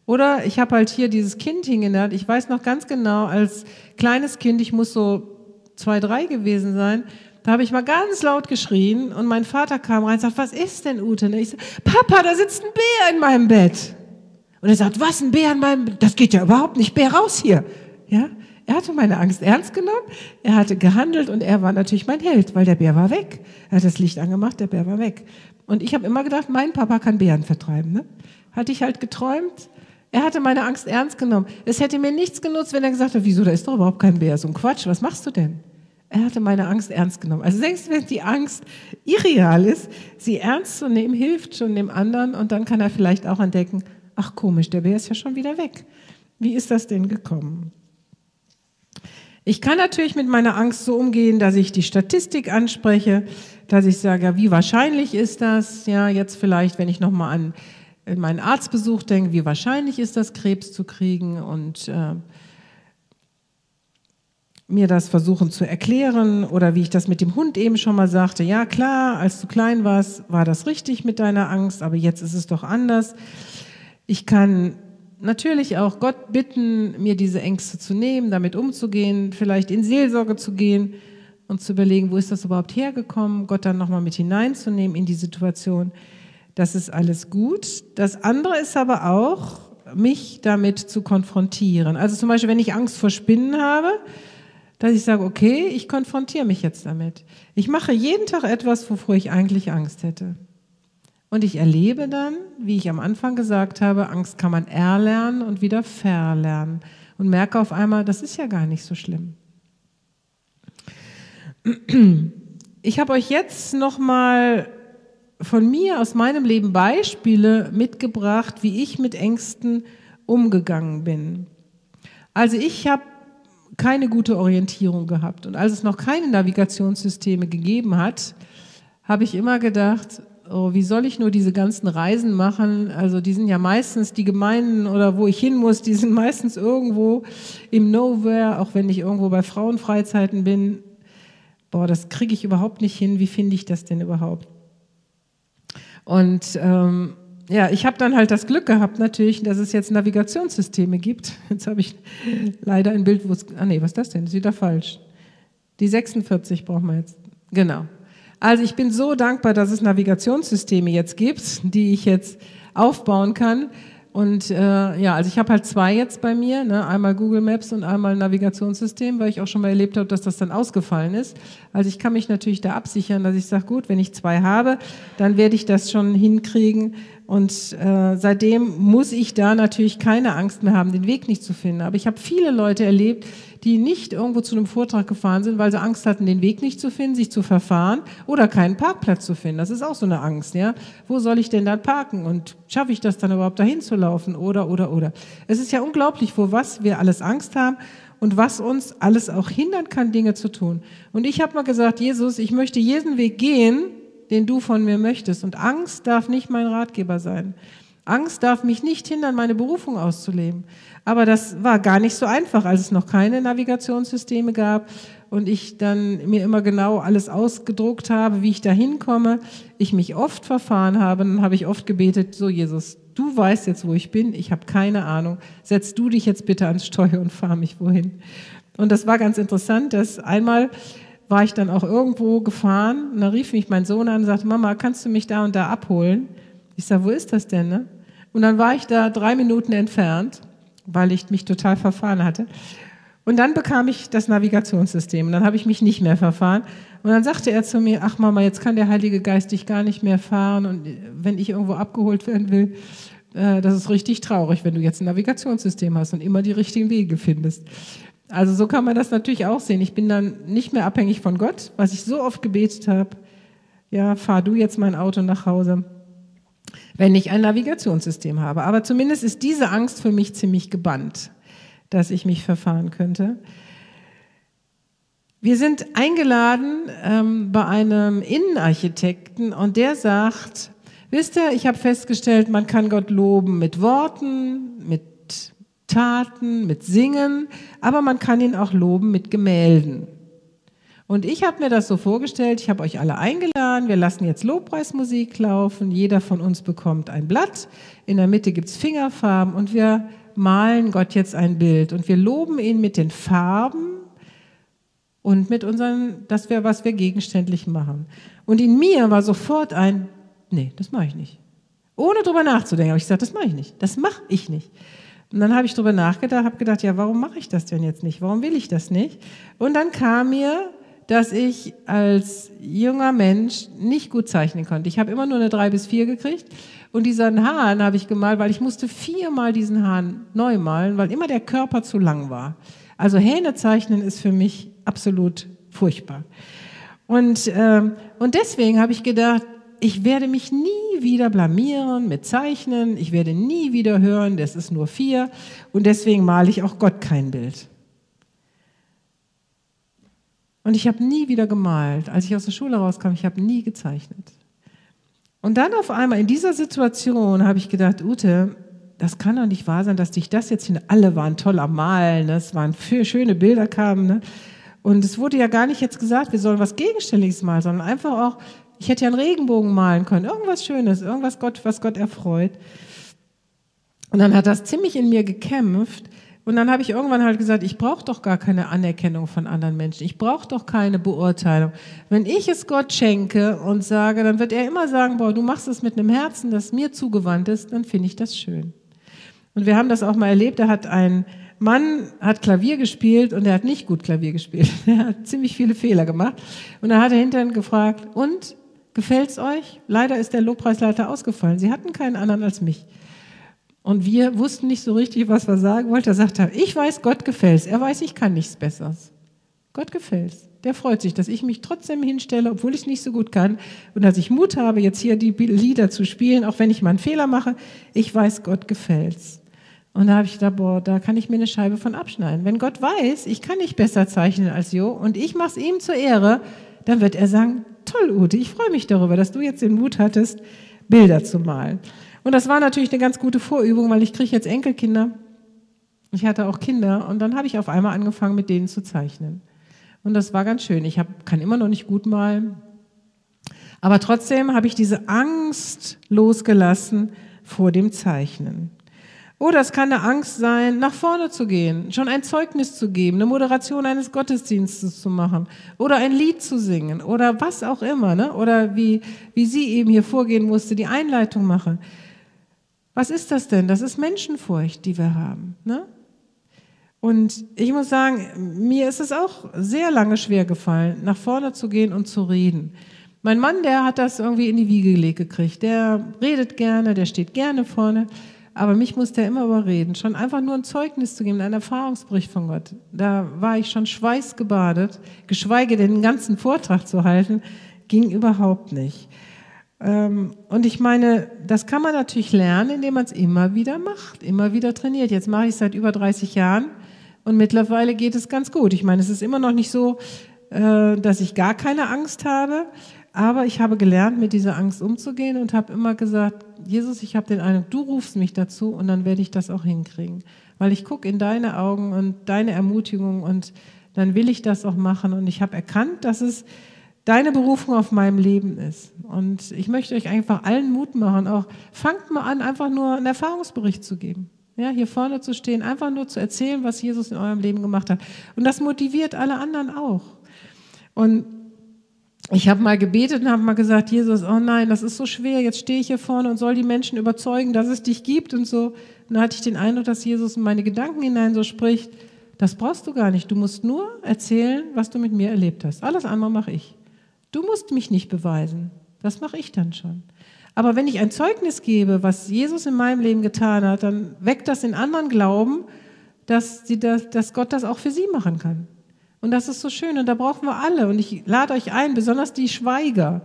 Oder ich habe halt hier dieses Kind hingenannt. Ich weiß noch ganz genau, als kleines Kind, ich muss so zwei, drei gewesen sein, da habe ich mal ganz laut geschrien und mein Vater kam rein und sagt, was ist denn Ute? Und ich sage, Papa, da sitzt ein Bär in meinem Bett. Und er sagt, was, ein Bär in meinem Bett? Das geht ja überhaupt nicht, Bär raus hier. Ja? Er hatte meine Angst ernst genommen, er hatte gehandelt und er war natürlich mein Held, weil der Bär war weg. Er hat das Licht angemacht, der Bär war weg. Und ich habe immer gedacht, mein Papa kann Bären vertreiben. Ne? Hatte ich halt geträumt. Er hatte meine Angst ernst genommen. Es hätte mir nichts genutzt, wenn er gesagt hätte, wieso, da ist doch überhaupt kein Bär. So ein Quatsch, was machst du denn? Er hatte meine Angst ernst genommen. Also selbst wenn die Angst irreal ist, sie ernst zu nehmen, hilft schon dem anderen und dann kann er vielleicht auch entdecken, ach komisch, der Bär ist ja schon wieder weg. Wie ist das denn gekommen? Ich kann natürlich mit meiner Angst so umgehen, dass ich die Statistik anspreche, dass ich sage, wie wahrscheinlich ist das? Ja, jetzt vielleicht, wenn ich nochmal an meinen Arztbesuch denke, wie wahrscheinlich ist das, Krebs zu kriegen und äh, mir das versuchen zu erklären oder wie ich das mit dem Hund eben schon mal sagte, ja klar, als du klein warst, war das richtig mit deiner Angst, aber jetzt ist es doch anders. Ich kann natürlich auch Gott bitten, mir diese Ängste zu nehmen, damit umzugehen, vielleicht in Seelsorge zu gehen und zu überlegen, wo ist das überhaupt hergekommen, Gott dann nochmal mit hineinzunehmen in die Situation. Das ist alles gut. Das andere ist aber auch, mich damit zu konfrontieren. Also zum Beispiel, wenn ich Angst vor Spinnen habe, dass ich sage, okay, ich konfrontiere mich jetzt damit. Ich mache jeden Tag etwas, wovor ich eigentlich Angst hätte. Und ich erlebe dann, wie ich am Anfang gesagt habe, Angst kann man erlernen und wieder verlernen. Und merke auf einmal, das ist ja gar nicht so schlimm. Ich habe euch jetzt nochmal von mir aus meinem Leben Beispiele mitgebracht, wie ich mit Ängsten umgegangen bin. Also ich habe keine gute Orientierung gehabt. Und als es noch keine Navigationssysteme gegeben hat, habe ich immer gedacht, oh, wie soll ich nur diese ganzen Reisen machen? Also die sind ja meistens die Gemeinden oder wo ich hin muss, die sind [laughs] meistens irgendwo im Nowhere, auch wenn ich irgendwo bei Frauenfreizeiten bin. Boah, das kriege ich überhaupt nicht hin. Wie finde ich das denn überhaupt? Und ähm, ja, ich habe dann halt das Glück gehabt natürlich, dass es jetzt Navigationssysteme gibt. Jetzt habe ich leider ein Bild, wo es, ah nee, was ist das denn? Das ist wieder falsch. Die 46 brauchen wir jetzt. Genau. Also ich bin so dankbar, dass es Navigationssysteme jetzt gibt, die ich jetzt aufbauen kann. Und äh, ja, also ich habe halt zwei jetzt bei mir, ne? einmal Google Maps und einmal ein Navigationssystem, weil ich auch schon mal erlebt habe, dass das dann ausgefallen ist. Also ich kann mich natürlich da absichern, dass ich sage, gut, wenn ich zwei habe, dann werde ich das schon hinkriegen, Und äh, seitdem muss ich da natürlich keine Angst mehr haben, den Weg nicht zu finden. Aber ich habe viele Leute erlebt, die nicht irgendwo zu einem Vortrag gefahren sind, weil sie Angst hatten, den Weg nicht zu finden, sich zu verfahren oder keinen Parkplatz zu finden. Das ist auch so eine Angst, ja. Wo soll ich denn dann parken und schaffe ich das dann überhaupt dahin zu laufen oder oder oder? Es ist ja unglaublich, vor was wir alles Angst haben und was uns alles auch hindern kann, Dinge zu tun. Und ich habe mal gesagt, Jesus, ich möchte jeden Weg gehen, den du von mir möchtest. Und Angst darf nicht mein Ratgeber sein. Angst darf mich nicht hindern, meine Berufung auszuleben. Aber das war gar nicht so einfach, als es noch keine Navigationssysteme gab und ich dann mir immer genau alles ausgedruckt habe, wie ich da hinkomme. Ich mich oft verfahren habe, dann habe ich oft gebetet, so Jesus, du weißt jetzt, wo ich bin, ich habe keine Ahnung, setz du dich jetzt bitte ans Steuer und fahr mich wohin. Und das war ganz interessant, dass einmal war ich dann auch irgendwo gefahren und da rief mich mein Sohn an und sagte, Mama, kannst du mich da und da abholen? Ich sage, wo ist das denn? Ne? Und dann war ich da drei Minuten entfernt, weil ich mich total verfahren hatte. Und dann bekam ich das Navigationssystem und dann habe ich mich nicht mehr verfahren. Und dann sagte er zu mir, ach Mama, jetzt kann der Heilige Geist dich gar nicht mehr fahren und wenn ich irgendwo abgeholt werden will, äh, das ist richtig traurig, wenn du jetzt ein Navigationssystem hast und immer die richtigen Wege findest. Also so kann man das natürlich auch sehen. Ich bin dann nicht mehr abhängig von Gott, was ich so oft gebetet habe. Ja, fahr du jetzt mein Auto nach Hause, wenn ich ein Navigationssystem habe. Aber zumindest ist diese Angst für mich ziemlich gebannt, dass ich mich verfahren könnte. Wir sind eingeladen ähm, bei einem Innenarchitekten und der sagt, wisst ihr, ich habe festgestellt, man kann Gott loben mit Worten, mit Taten, mit Singen, aber man kann ihn auch loben mit Gemälden. Und ich habe mir das so vorgestellt, ich habe euch alle eingeladen, wir lassen jetzt Lobpreismusik laufen, jeder von uns bekommt ein Blatt, in der Mitte gibt's Fingerfarben und wir malen Gott jetzt ein Bild und wir loben ihn mit den Farben und mit unseren, das wäre, was wir gegenständlich machen. Und in mir war sofort ein, nee, das mache ich nicht. Ohne drüber nachzudenken, habe ich gesagt, das mache ich nicht, das mache ich nicht. Und dann habe ich darüber nachgedacht, habe gedacht, ja, warum mache ich das denn jetzt nicht? Warum will ich das nicht? Und dann kam mir, dass ich als junger Mensch nicht gut zeichnen konnte. Ich habe immer nur eine drei bis vier gekriegt und diesen Hahn habe ich gemalt, weil ich musste viermal diesen Hahn neu malen, weil immer der Körper zu lang war. Also Hähne zeichnen ist für mich absolut furchtbar. Und, ähm, und deswegen habe ich gedacht, ich werde mich nie wieder blamieren mit Zeichnen, ich werde nie wieder hören, das ist nur vier und deswegen male ich auch Gott kein Bild. Und ich habe nie wieder gemalt. Als ich aus der Schule rauskam, ich habe nie gezeichnet. Und dann auf einmal in dieser Situation habe ich gedacht, Ute, das kann doch nicht wahr sein, dass dich das jetzt hin. Alle waren toll am Malen, ne? es waren schöne Bilder kamen. Ne? Und es wurde ja gar nicht jetzt gesagt, wir sollen was Gegenständiges malen, sondern einfach auch, ich hätte ja einen Regenbogen malen können, irgendwas Schönes, irgendwas Gott, was Gott erfreut. Und dann hat das ziemlich in mir gekämpft. Und dann habe ich irgendwann halt gesagt, ich brauche doch gar keine Anerkennung von anderen Menschen. Ich brauche doch keine Beurteilung. Wenn ich es Gott schenke und sage, dann wird er immer sagen, boah, du machst es mit einem Herzen, das mir zugewandt ist, dann finde ich das schön. Und wir haben das auch mal erlebt, da hat ein Mann hat Klavier gespielt und er hat nicht gut Klavier gespielt. [laughs] Er hat ziemlich viele Fehler gemacht. Und dann hat er hinterher gefragt, und Gefällt's euch? Leider ist der Lobpreisleiter ausgefallen. Sie hatten keinen anderen als mich. Und wir wussten nicht so richtig, was wir sagen wollten. Er sagte, ich weiß, Gott gefällt's. Er weiß, ich kann nichts Besseres. Gott gefällt's. Der freut sich, dass ich mich trotzdem hinstelle, obwohl ich es nicht so gut kann. Und dass ich Mut habe, jetzt hier die Lieder zu spielen, auch wenn ich mal einen Fehler mache. Ich weiß, Gott gefällt's. Und da habe ich gedacht, boah, da kann ich mir eine Scheibe von abschneiden. Wenn Gott weiß, ich kann nicht besser zeichnen als Jo und ich mache es ihm zur Ehre, dann wird er sagen, toll, Ute, ich freue mich darüber, dass du jetzt den Mut hattest, Bilder zu malen. Und das war natürlich eine ganz gute Vorübung, weil ich kriege jetzt Enkelkinder. Ich hatte auch Kinder und dann habe ich auf einmal angefangen, mit denen zu zeichnen. Und das war ganz schön. Ich hab, kann immer noch nicht gut malen. Aber trotzdem habe ich diese Angst losgelassen vor dem Zeichnen. Oder es kann eine Angst sein, nach vorne zu gehen, schon ein Zeugnis zu geben, eine Moderation eines Gottesdienstes zu machen oder ein Lied zu singen oder was auch immer, ne? oder wie, wie sie eben hier vorgehen musste, die Einleitung machen. Was ist das denn? Das ist Menschenfurcht, die wir haben. Ne? Und ich muss sagen, mir ist es auch sehr lange schwer gefallen, nach vorne zu gehen und zu reden. Mein Mann, der hat das irgendwie in die Wiege gelegt gekriegt. Der redet gerne, der steht gerne vorne. Aber mich muss der immer überreden. Schon einfach nur ein Zeugnis zu geben, ein Erfahrungsbericht von Gott. Da war ich schon schweißgebadet, geschweige denn den ganzen Vortrag zu halten, ging überhaupt nicht. Ähm, und ich meine, das kann man natürlich lernen, indem man es immer wieder macht, immer wieder trainiert. Jetzt mache ich es seit über 30 Jahren und mittlerweile geht es ganz gut. Ich meine, es ist immer noch nicht so, äh, dass ich gar keine Angst habe, aber ich habe gelernt, mit dieser Angst umzugehen und habe immer gesagt, Jesus, ich habe den Eindruck, du rufst mich dazu und dann werde ich das auch hinkriegen. Weil ich gucke in deine Augen und deine Ermutigung und dann will ich das auch machen. Und ich habe erkannt, dass es deine Berufung auf meinem Leben ist. Und ich möchte euch einfach allen Mut machen, auch fangt mal an, einfach nur einen Erfahrungsbericht zu geben. Ja, hier vorne zu stehen, einfach nur zu erzählen, was Jesus in eurem Leben gemacht hat. Und das motiviert alle anderen auch. Und ich habe mal gebetet und habe mal gesagt, Jesus, oh nein, das ist so schwer, jetzt stehe ich hier vorne und soll die Menschen überzeugen, dass es dich gibt und so. Und dann hatte ich den Eindruck, dass Jesus in meine Gedanken hinein so spricht, das brauchst du gar nicht, du musst nur erzählen, was du mit mir erlebt hast. Alles andere mache ich. Du musst mich nicht beweisen, das mache ich dann schon. Aber wenn ich ein Zeugnis gebe, was Jesus in meinem Leben getan hat, dann weckt das in anderen Glauben, dass, sie das, dass Gott das auch für sie machen kann. Und das ist so schön und da brauchen wir alle. Und ich lade euch ein, besonders die Schweiger,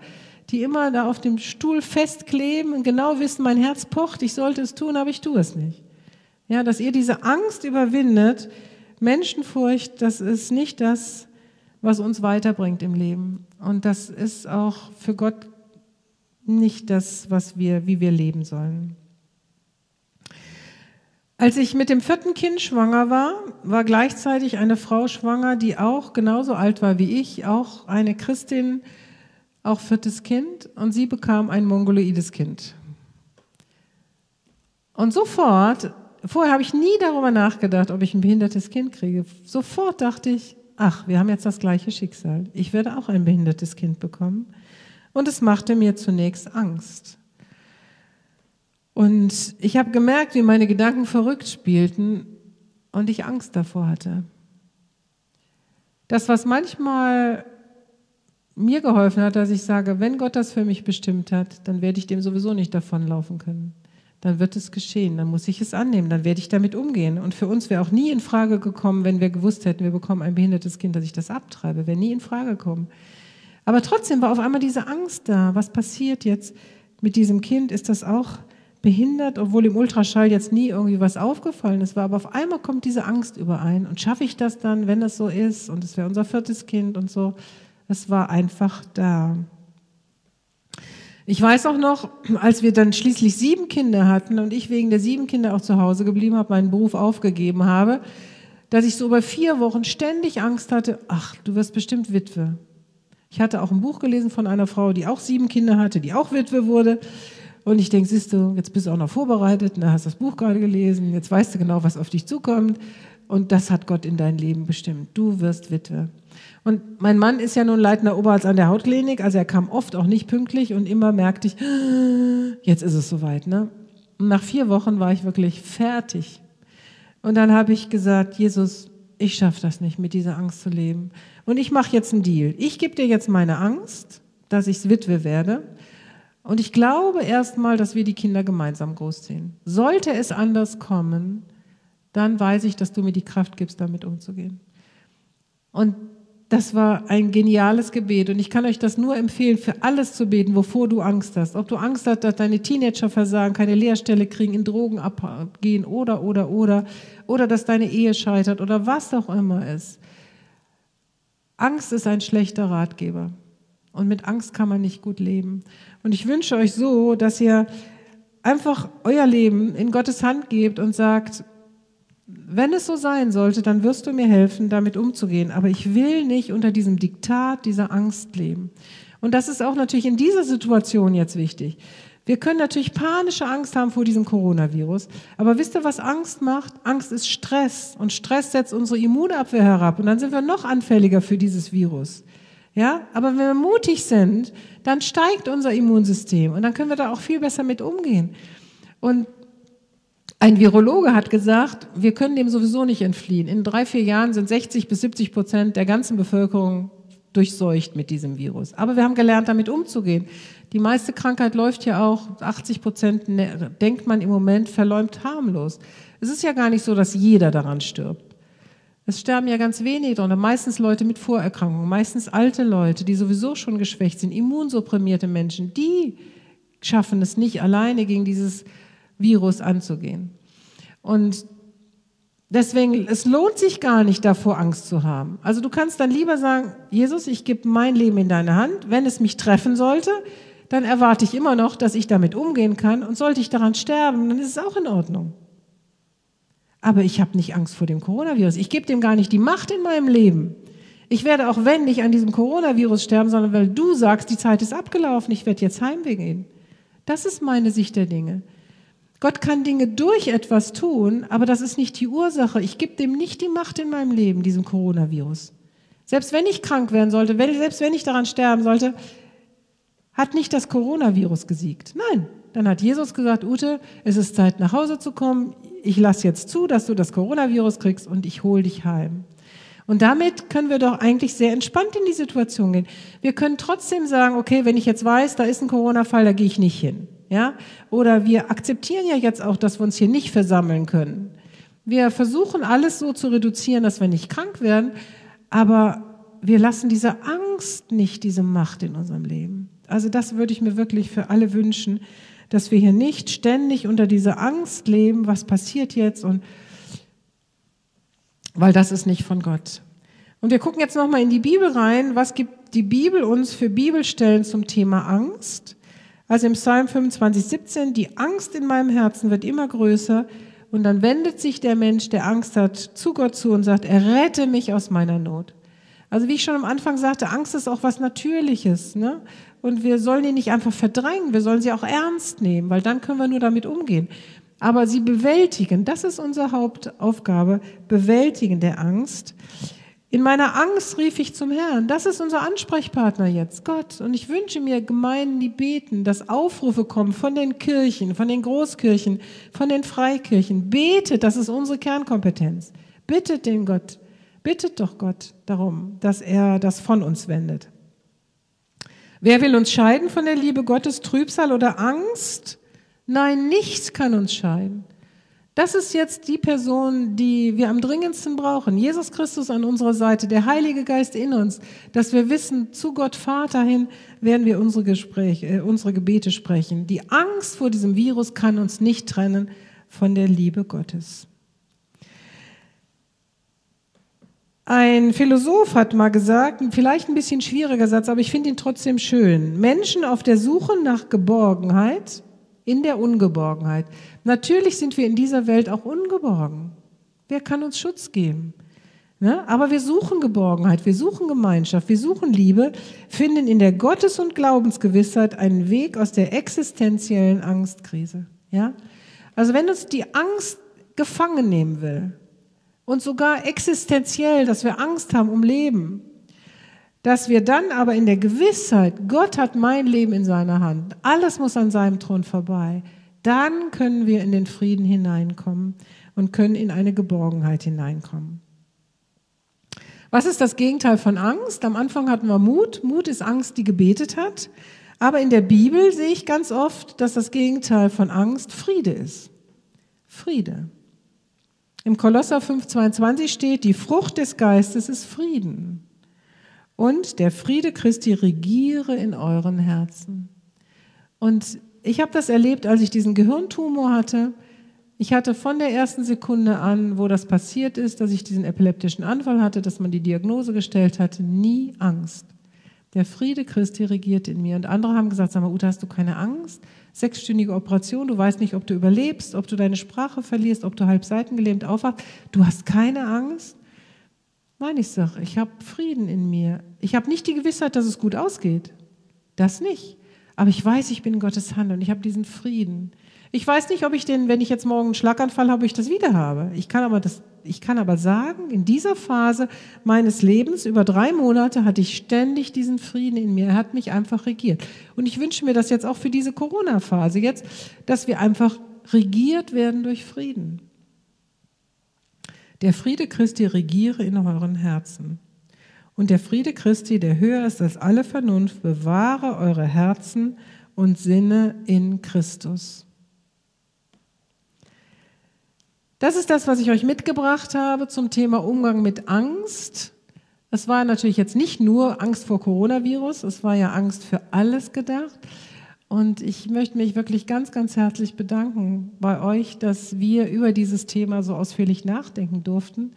die immer da auf dem Stuhl festkleben und genau wissen, mein Herz pocht, ich sollte es tun, aber ich tue es nicht. Ja, dass ihr diese Angst überwindet. Menschenfurcht, das ist nicht das, was uns weiterbringt im Leben. Und das ist auch für Gott nicht das, was wir, wie wir leben sollen. Als ich mit dem vierten Kind schwanger war, war gleichzeitig eine Frau schwanger, die auch genauso alt war wie ich, auch eine Christin, auch viertes Kind, und sie bekam ein mongoloides Kind. Und sofort, vorher habe ich nie darüber nachgedacht, ob ich ein behindertes Kind kriege. Sofort dachte ich, ach, wir haben jetzt das gleiche Schicksal. Ich werde auch ein behindertes Kind bekommen. Und es machte mir zunächst Angst. Und ich habe gemerkt, wie meine Gedanken verrückt spielten und ich Angst davor hatte. Das, was manchmal mir geholfen hat, dass ich sage, wenn Gott das für mich bestimmt hat, dann werde ich dem sowieso nicht davonlaufen können. Dann wird es geschehen, dann muss ich es annehmen, dann werde ich damit umgehen. Und für uns wäre auch nie in Frage gekommen, wenn wir gewusst hätten, wir bekommen ein behindertes Kind, dass ich das abtreibe, wäre nie in Frage gekommen. Aber trotzdem war auf einmal diese Angst da. Was passiert jetzt mit diesem Kind? Ist das auch behindert, obwohl im Ultraschall jetzt nie irgendwie was aufgefallen ist, war, aber auf einmal kommt diese Angst überein. Und schaffe ich das dann, wenn das so ist? Und es wäre unser viertes Kind und so. Es war einfach da. Ich weiß auch noch, als wir dann schließlich sieben Kinder hatten und ich wegen der sieben Kinder auch zu Hause geblieben habe, meinen Beruf aufgegeben habe, dass ich so über vier Wochen ständig Angst hatte, ach, du wirst bestimmt Witwe. Ich hatte auch ein Buch gelesen von einer Frau, die auch sieben Kinder hatte, die auch Witwe wurde. Und ich denke, siehst du, jetzt bist du auch noch vorbereitet, und hast das Buch gerade gelesen, jetzt weißt du genau, was auf dich zukommt. Und das hat Gott in dein Leben bestimmt. Du wirst Witwe. Und mein Mann ist ja nun leitender Oberarzt an der Hautklinik, also er kam oft auch nicht pünktlich und immer merkte ich, jetzt ist es soweit. Ne? Und nach vier Wochen war ich wirklich fertig. Und dann habe ich gesagt, Jesus, ich schaffe das nicht, mit dieser Angst zu leben. Und ich mache jetzt einen Deal. Ich gebe dir jetzt meine Angst, dass ich Witwe werde. Und ich glaube erstmal, dass wir die Kinder gemeinsam großziehen. Sollte es anders kommen, dann weiß ich, dass du mir die Kraft gibst, damit umzugehen. Und das war ein geniales Gebet und ich kann euch das nur empfehlen, für alles zu beten, wovor du Angst hast. Ob du Angst hast, dass deine Teenager versagen, keine Lehrstelle kriegen, in Drogen abgehen oder, oder, oder, oder dass deine Ehe scheitert oder was auch immer ist. Angst ist ein schlechter Ratgeber. Und mit Angst kann man nicht gut leben. Und ich wünsche euch so, dass ihr einfach euer Leben in Gottes Hand gebt und sagt, wenn es so sein sollte, dann wirst du mir helfen, damit umzugehen. Aber ich will nicht unter diesem Diktat dieser Angst leben. Und das ist auch natürlich in dieser Situation jetzt wichtig. Wir können natürlich panische Angst haben vor diesem Coronavirus. Aber wisst ihr, was Angst macht? Angst ist Stress. Und Stress setzt unsere Immunabwehr herab. Und dann sind wir noch anfälliger für dieses Virus. Ja, aber wenn wir mutig sind, dann steigt unser Immunsystem und dann können wir da auch viel besser mit umgehen. Und ein Virologe hat gesagt, wir können dem sowieso nicht entfliehen. In drei, vier Jahren sind 60 bis 70 Prozent der ganzen Bevölkerung durchseucht mit diesem Virus. Aber wir haben gelernt, damit umzugehen. Die meiste Krankheit läuft ja auch, 80 Prozent ne, denkt man im Moment verleumd harmlos. Es ist ja gar nicht so, dass jeder daran stirbt. Es sterben ja ganz wenige darunter, meistens Leute mit Vorerkrankungen, meistens alte Leute, die sowieso schon geschwächt sind, immunsupprimierte Menschen, die schaffen es nicht alleine gegen dieses Virus anzugehen. Und Deswegen, es lohnt sich gar nicht davor, Angst zu haben. Also du kannst dann lieber sagen, Jesus, ich gebe mein Leben in deine Hand. Wenn es mich treffen sollte, dann erwarte ich immer noch, dass ich damit umgehen kann. Und sollte ich daran sterben, dann ist es auch in Ordnung. Aber ich habe nicht Angst vor dem Coronavirus. Ich gebe dem gar nicht die Macht in meinem Leben. Ich werde auch wenn nicht an diesem Coronavirus sterben, sondern weil du sagst, die Zeit ist abgelaufen, ich werde jetzt heimweg gehen. Das ist meine Sicht der Dinge. Gott kann Dinge durch etwas tun, aber das ist nicht die Ursache. Ich gebe dem nicht die Macht in meinem Leben, diesem Coronavirus. Selbst wenn ich krank werden sollte, selbst wenn ich daran sterben sollte, hat nicht das Coronavirus gesiegt. Nein, dann hat Jesus gesagt, Ute, es ist Zeit nach Hause zu kommen. Ich lasse jetzt zu, dass du das Coronavirus kriegst und ich hole dich heim. Und damit können wir doch eigentlich sehr entspannt in die Situation gehen. Wir können trotzdem sagen, okay, wenn ich jetzt weiß, da ist ein Corona-Fall, da gehe ich nicht hin. Ja? Oder wir akzeptieren ja jetzt auch, dass wir uns hier nicht versammeln können. Wir versuchen alles so zu reduzieren, dass wir nicht krank werden, aber wir lassen diese Angst nicht diese Macht in unserem Leben. Also das würde ich mir wirklich für alle wünschen, dass wir hier nicht ständig unter dieser Angst leben, was passiert jetzt und weil das ist nicht von Gott. Und wir gucken jetzt nochmal in die Bibel rein. Was gibt die Bibel uns für Bibelstellen zum Thema Angst? Also im Psalm 25, 17, die Angst in meinem Herzen wird immer größer und dann wendet sich der Mensch, der Angst hat, zu Gott zu und sagt, er rette mich aus meiner Not. Also wie ich schon am Anfang sagte, Angst ist auch was Natürliches. Ne? Und wir sollen die nicht einfach verdrängen, wir sollen sie auch ernst nehmen, weil dann können wir nur damit umgehen. Aber sie bewältigen, das ist unsere Hauptaufgabe, bewältigen der Angst. In meiner Angst rief ich zum Herrn. Das ist unser Ansprechpartner jetzt, Gott. Und ich wünsche mir Gemeinden, die beten, dass Aufrufe kommen von den Kirchen, von den Großkirchen, von den Freikirchen. Betet, das ist unsere Kernkompetenz. Bittet den Gott, bittet doch Gott darum, dass er das von uns wendet. Wer will uns scheiden von der Liebe Gottes, Trübsal oder Angst? Nein, nichts kann uns scheiden. Das ist jetzt die Person, die wir am dringendsten brauchen. Jesus Christus an unserer Seite, der Heilige Geist in uns, dass wir wissen, zu Gott Vater hin werden wir unsere Gespräche, äh, unsere Gebete sprechen. Die Angst vor diesem Virus kann uns nicht trennen von der Liebe Gottes. Ein Philosoph hat mal gesagt, vielleicht ein bisschen schwieriger Satz, aber ich finde ihn trotzdem schön. Menschen auf der Suche nach Geborgenheit in der Ungeborgenheit. Natürlich sind wir in dieser Welt auch ungeborgen. Wer kann uns Schutz geben? Ne? Aber wir suchen Geborgenheit, wir suchen Gemeinschaft, wir suchen Liebe, finden in der Gottes- und Glaubensgewissheit einen Weg aus der existenziellen Angstkrise. Ja? Also wenn uns die Angst gefangen nehmen will und sogar existenziell, dass wir Angst haben um Leben, dass wir dann aber in der Gewissheit, Gott hat mein Leben in seiner Hand, alles muss an seinem Thron vorbei, dann können wir in den Frieden hineinkommen und können in eine Geborgenheit hineinkommen. Was ist das Gegenteil von Angst? Am Anfang hatten wir Mut. Mut ist Angst, die gebetet hat. Aber in der Bibel sehe ich ganz oft, dass das Gegenteil von Angst Friede ist. Friede. Im Kolosser 5,22 steht, die Frucht des Geistes ist Frieden und der Friede Christi regiere in euren Herzen. Und ich habe das erlebt, als ich diesen Gehirntumor hatte. Ich hatte von der ersten Sekunde an, wo das passiert ist, dass ich diesen epileptischen Anfall hatte, dass man die Diagnose gestellt hatte, nie Angst. Der Friede Christi regiert in mir. Und andere haben gesagt, sag mal, Uta, hast du keine Angst? Sechsstündige Operation, du weißt nicht, ob du überlebst, ob du deine Sprache verlierst, ob du halb seitengelähmt aufwachst. Du hast keine Angst? Nein, ich sage, ich habe Frieden in mir. Ich habe nicht die Gewissheit, dass es gut ausgeht. Das nicht. Aber ich weiß, ich bin in Gottes Hand und ich habe diesen Frieden. Ich weiß nicht, ob ich den, wenn ich jetzt morgen einen Schlaganfall habe, ich das wieder habe. Ich kann aber das, ich kann aber sagen, in dieser Phase meines Lebens, über drei Monate, hatte ich ständig diesen Frieden in mir. Er hat mich einfach regiert. Und ich wünsche mir das jetzt auch für diese Corona-Phase jetzt, dass wir einfach regiert werden durch Frieden. Der Friede Christi regiere in euren Herzen. Und der Friede Christi, der höher ist als alle Vernunft, bewahre eure Herzen und Sinne in Christus. Das ist das, was ich euch mitgebracht habe zum Thema Umgang mit Angst. Es war natürlich jetzt nicht nur Angst vor Coronavirus, es war ja Angst für alles gedacht. Und ich möchte mich wirklich ganz, ganz herzlich bedanken bei euch, dass wir über dieses Thema so ausführlich nachdenken durften.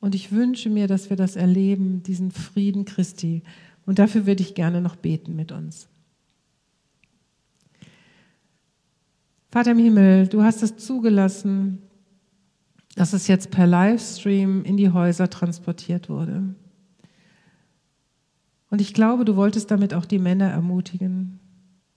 Und ich wünsche mir, dass wir das erleben, diesen Frieden Christi. Und dafür würde ich gerne noch beten mit uns. Vater im Himmel, du hast es zugelassen, dass es jetzt per Livestream in die Häuser transportiert wurde. Und ich glaube, du wolltest damit auch die Männer ermutigen,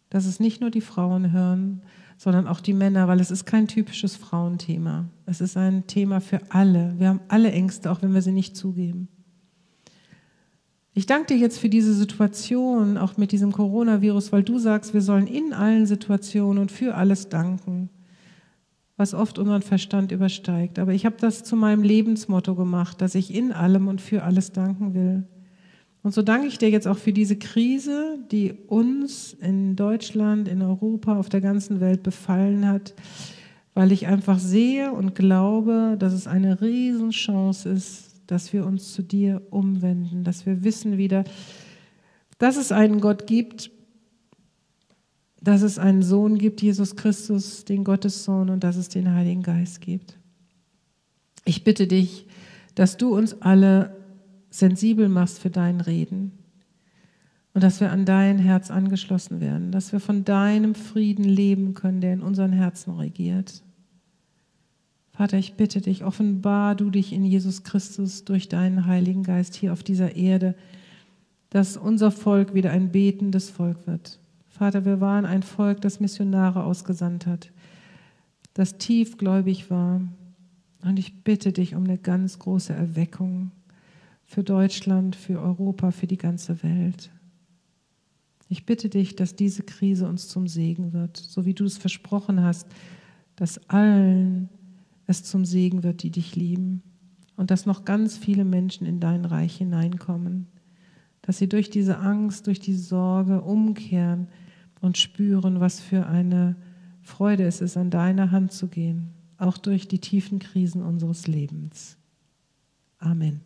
dass es nicht nur die Frauen hören, sondern auch die Männer, weil es ist kein typisches Frauenthema. Es ist ein Thema für alle. Wir haben alle Ängste, auch wenn wir sie nicht zugeben. Ich danke dir jetzt für diese Situation, auch mit diesem Coronavirus, weil du sagst, wir sollen in allen Situationen und für alles danken, was oft unseren Verstand übersteigt. Aber ich habe das zu meinem Lebensmotto gemacht, dass ich in allem und für alles danken will. Und so danke ich dir jetzt auch für diese Krise, die uns in Deutschland, in Europa, auf der ganzen Welt befallen hat, weil ich einfach sehe und glaube, dass es eine Riesenchance ist, dass wir uns zu dir umwenden, dass wir wissen wieder, dass es einen Gott gibt, dass es einen Sohn gibt, Jesus Christus, den Gottessohn, und dass es den Heiligen Geist gibt. Ich bitte dich, dass du uns alle sensibel machst für dein Reden und dass wir an dein Herz angeschlossen werden, dass wir von deinem Frieden leben können, der in unseren Herzen regiert. Vater, ich bitte dich, offenbar du dich in Jesus Christus durch deinen Heiligen Geist hier auf dieser Erde, dass unser Volk wieder ein betendes Volk wird. Vater, wir waren ein Volk, das Missionare ausgesandt hat, das tiefgläubig war. Und ich bitte dich um eine ganz große Erweckung für Deutschland, für Europa, für die ganze Welt. Ich bitte dich, dass diese Krise uns zum Segen wird, so wie du es versprochen hast, dass allen es zum Segen wird, die dich lieben und dass noch ganz viele Menschen in dein Reich hineinkommen, dass sie durch diese Angst, durch die Sorge umkehren und spüren, was für eine Freude es ist, an deiner Hand zu gehen, auch durch die tiefen Krisen unseres Lebens. Amen.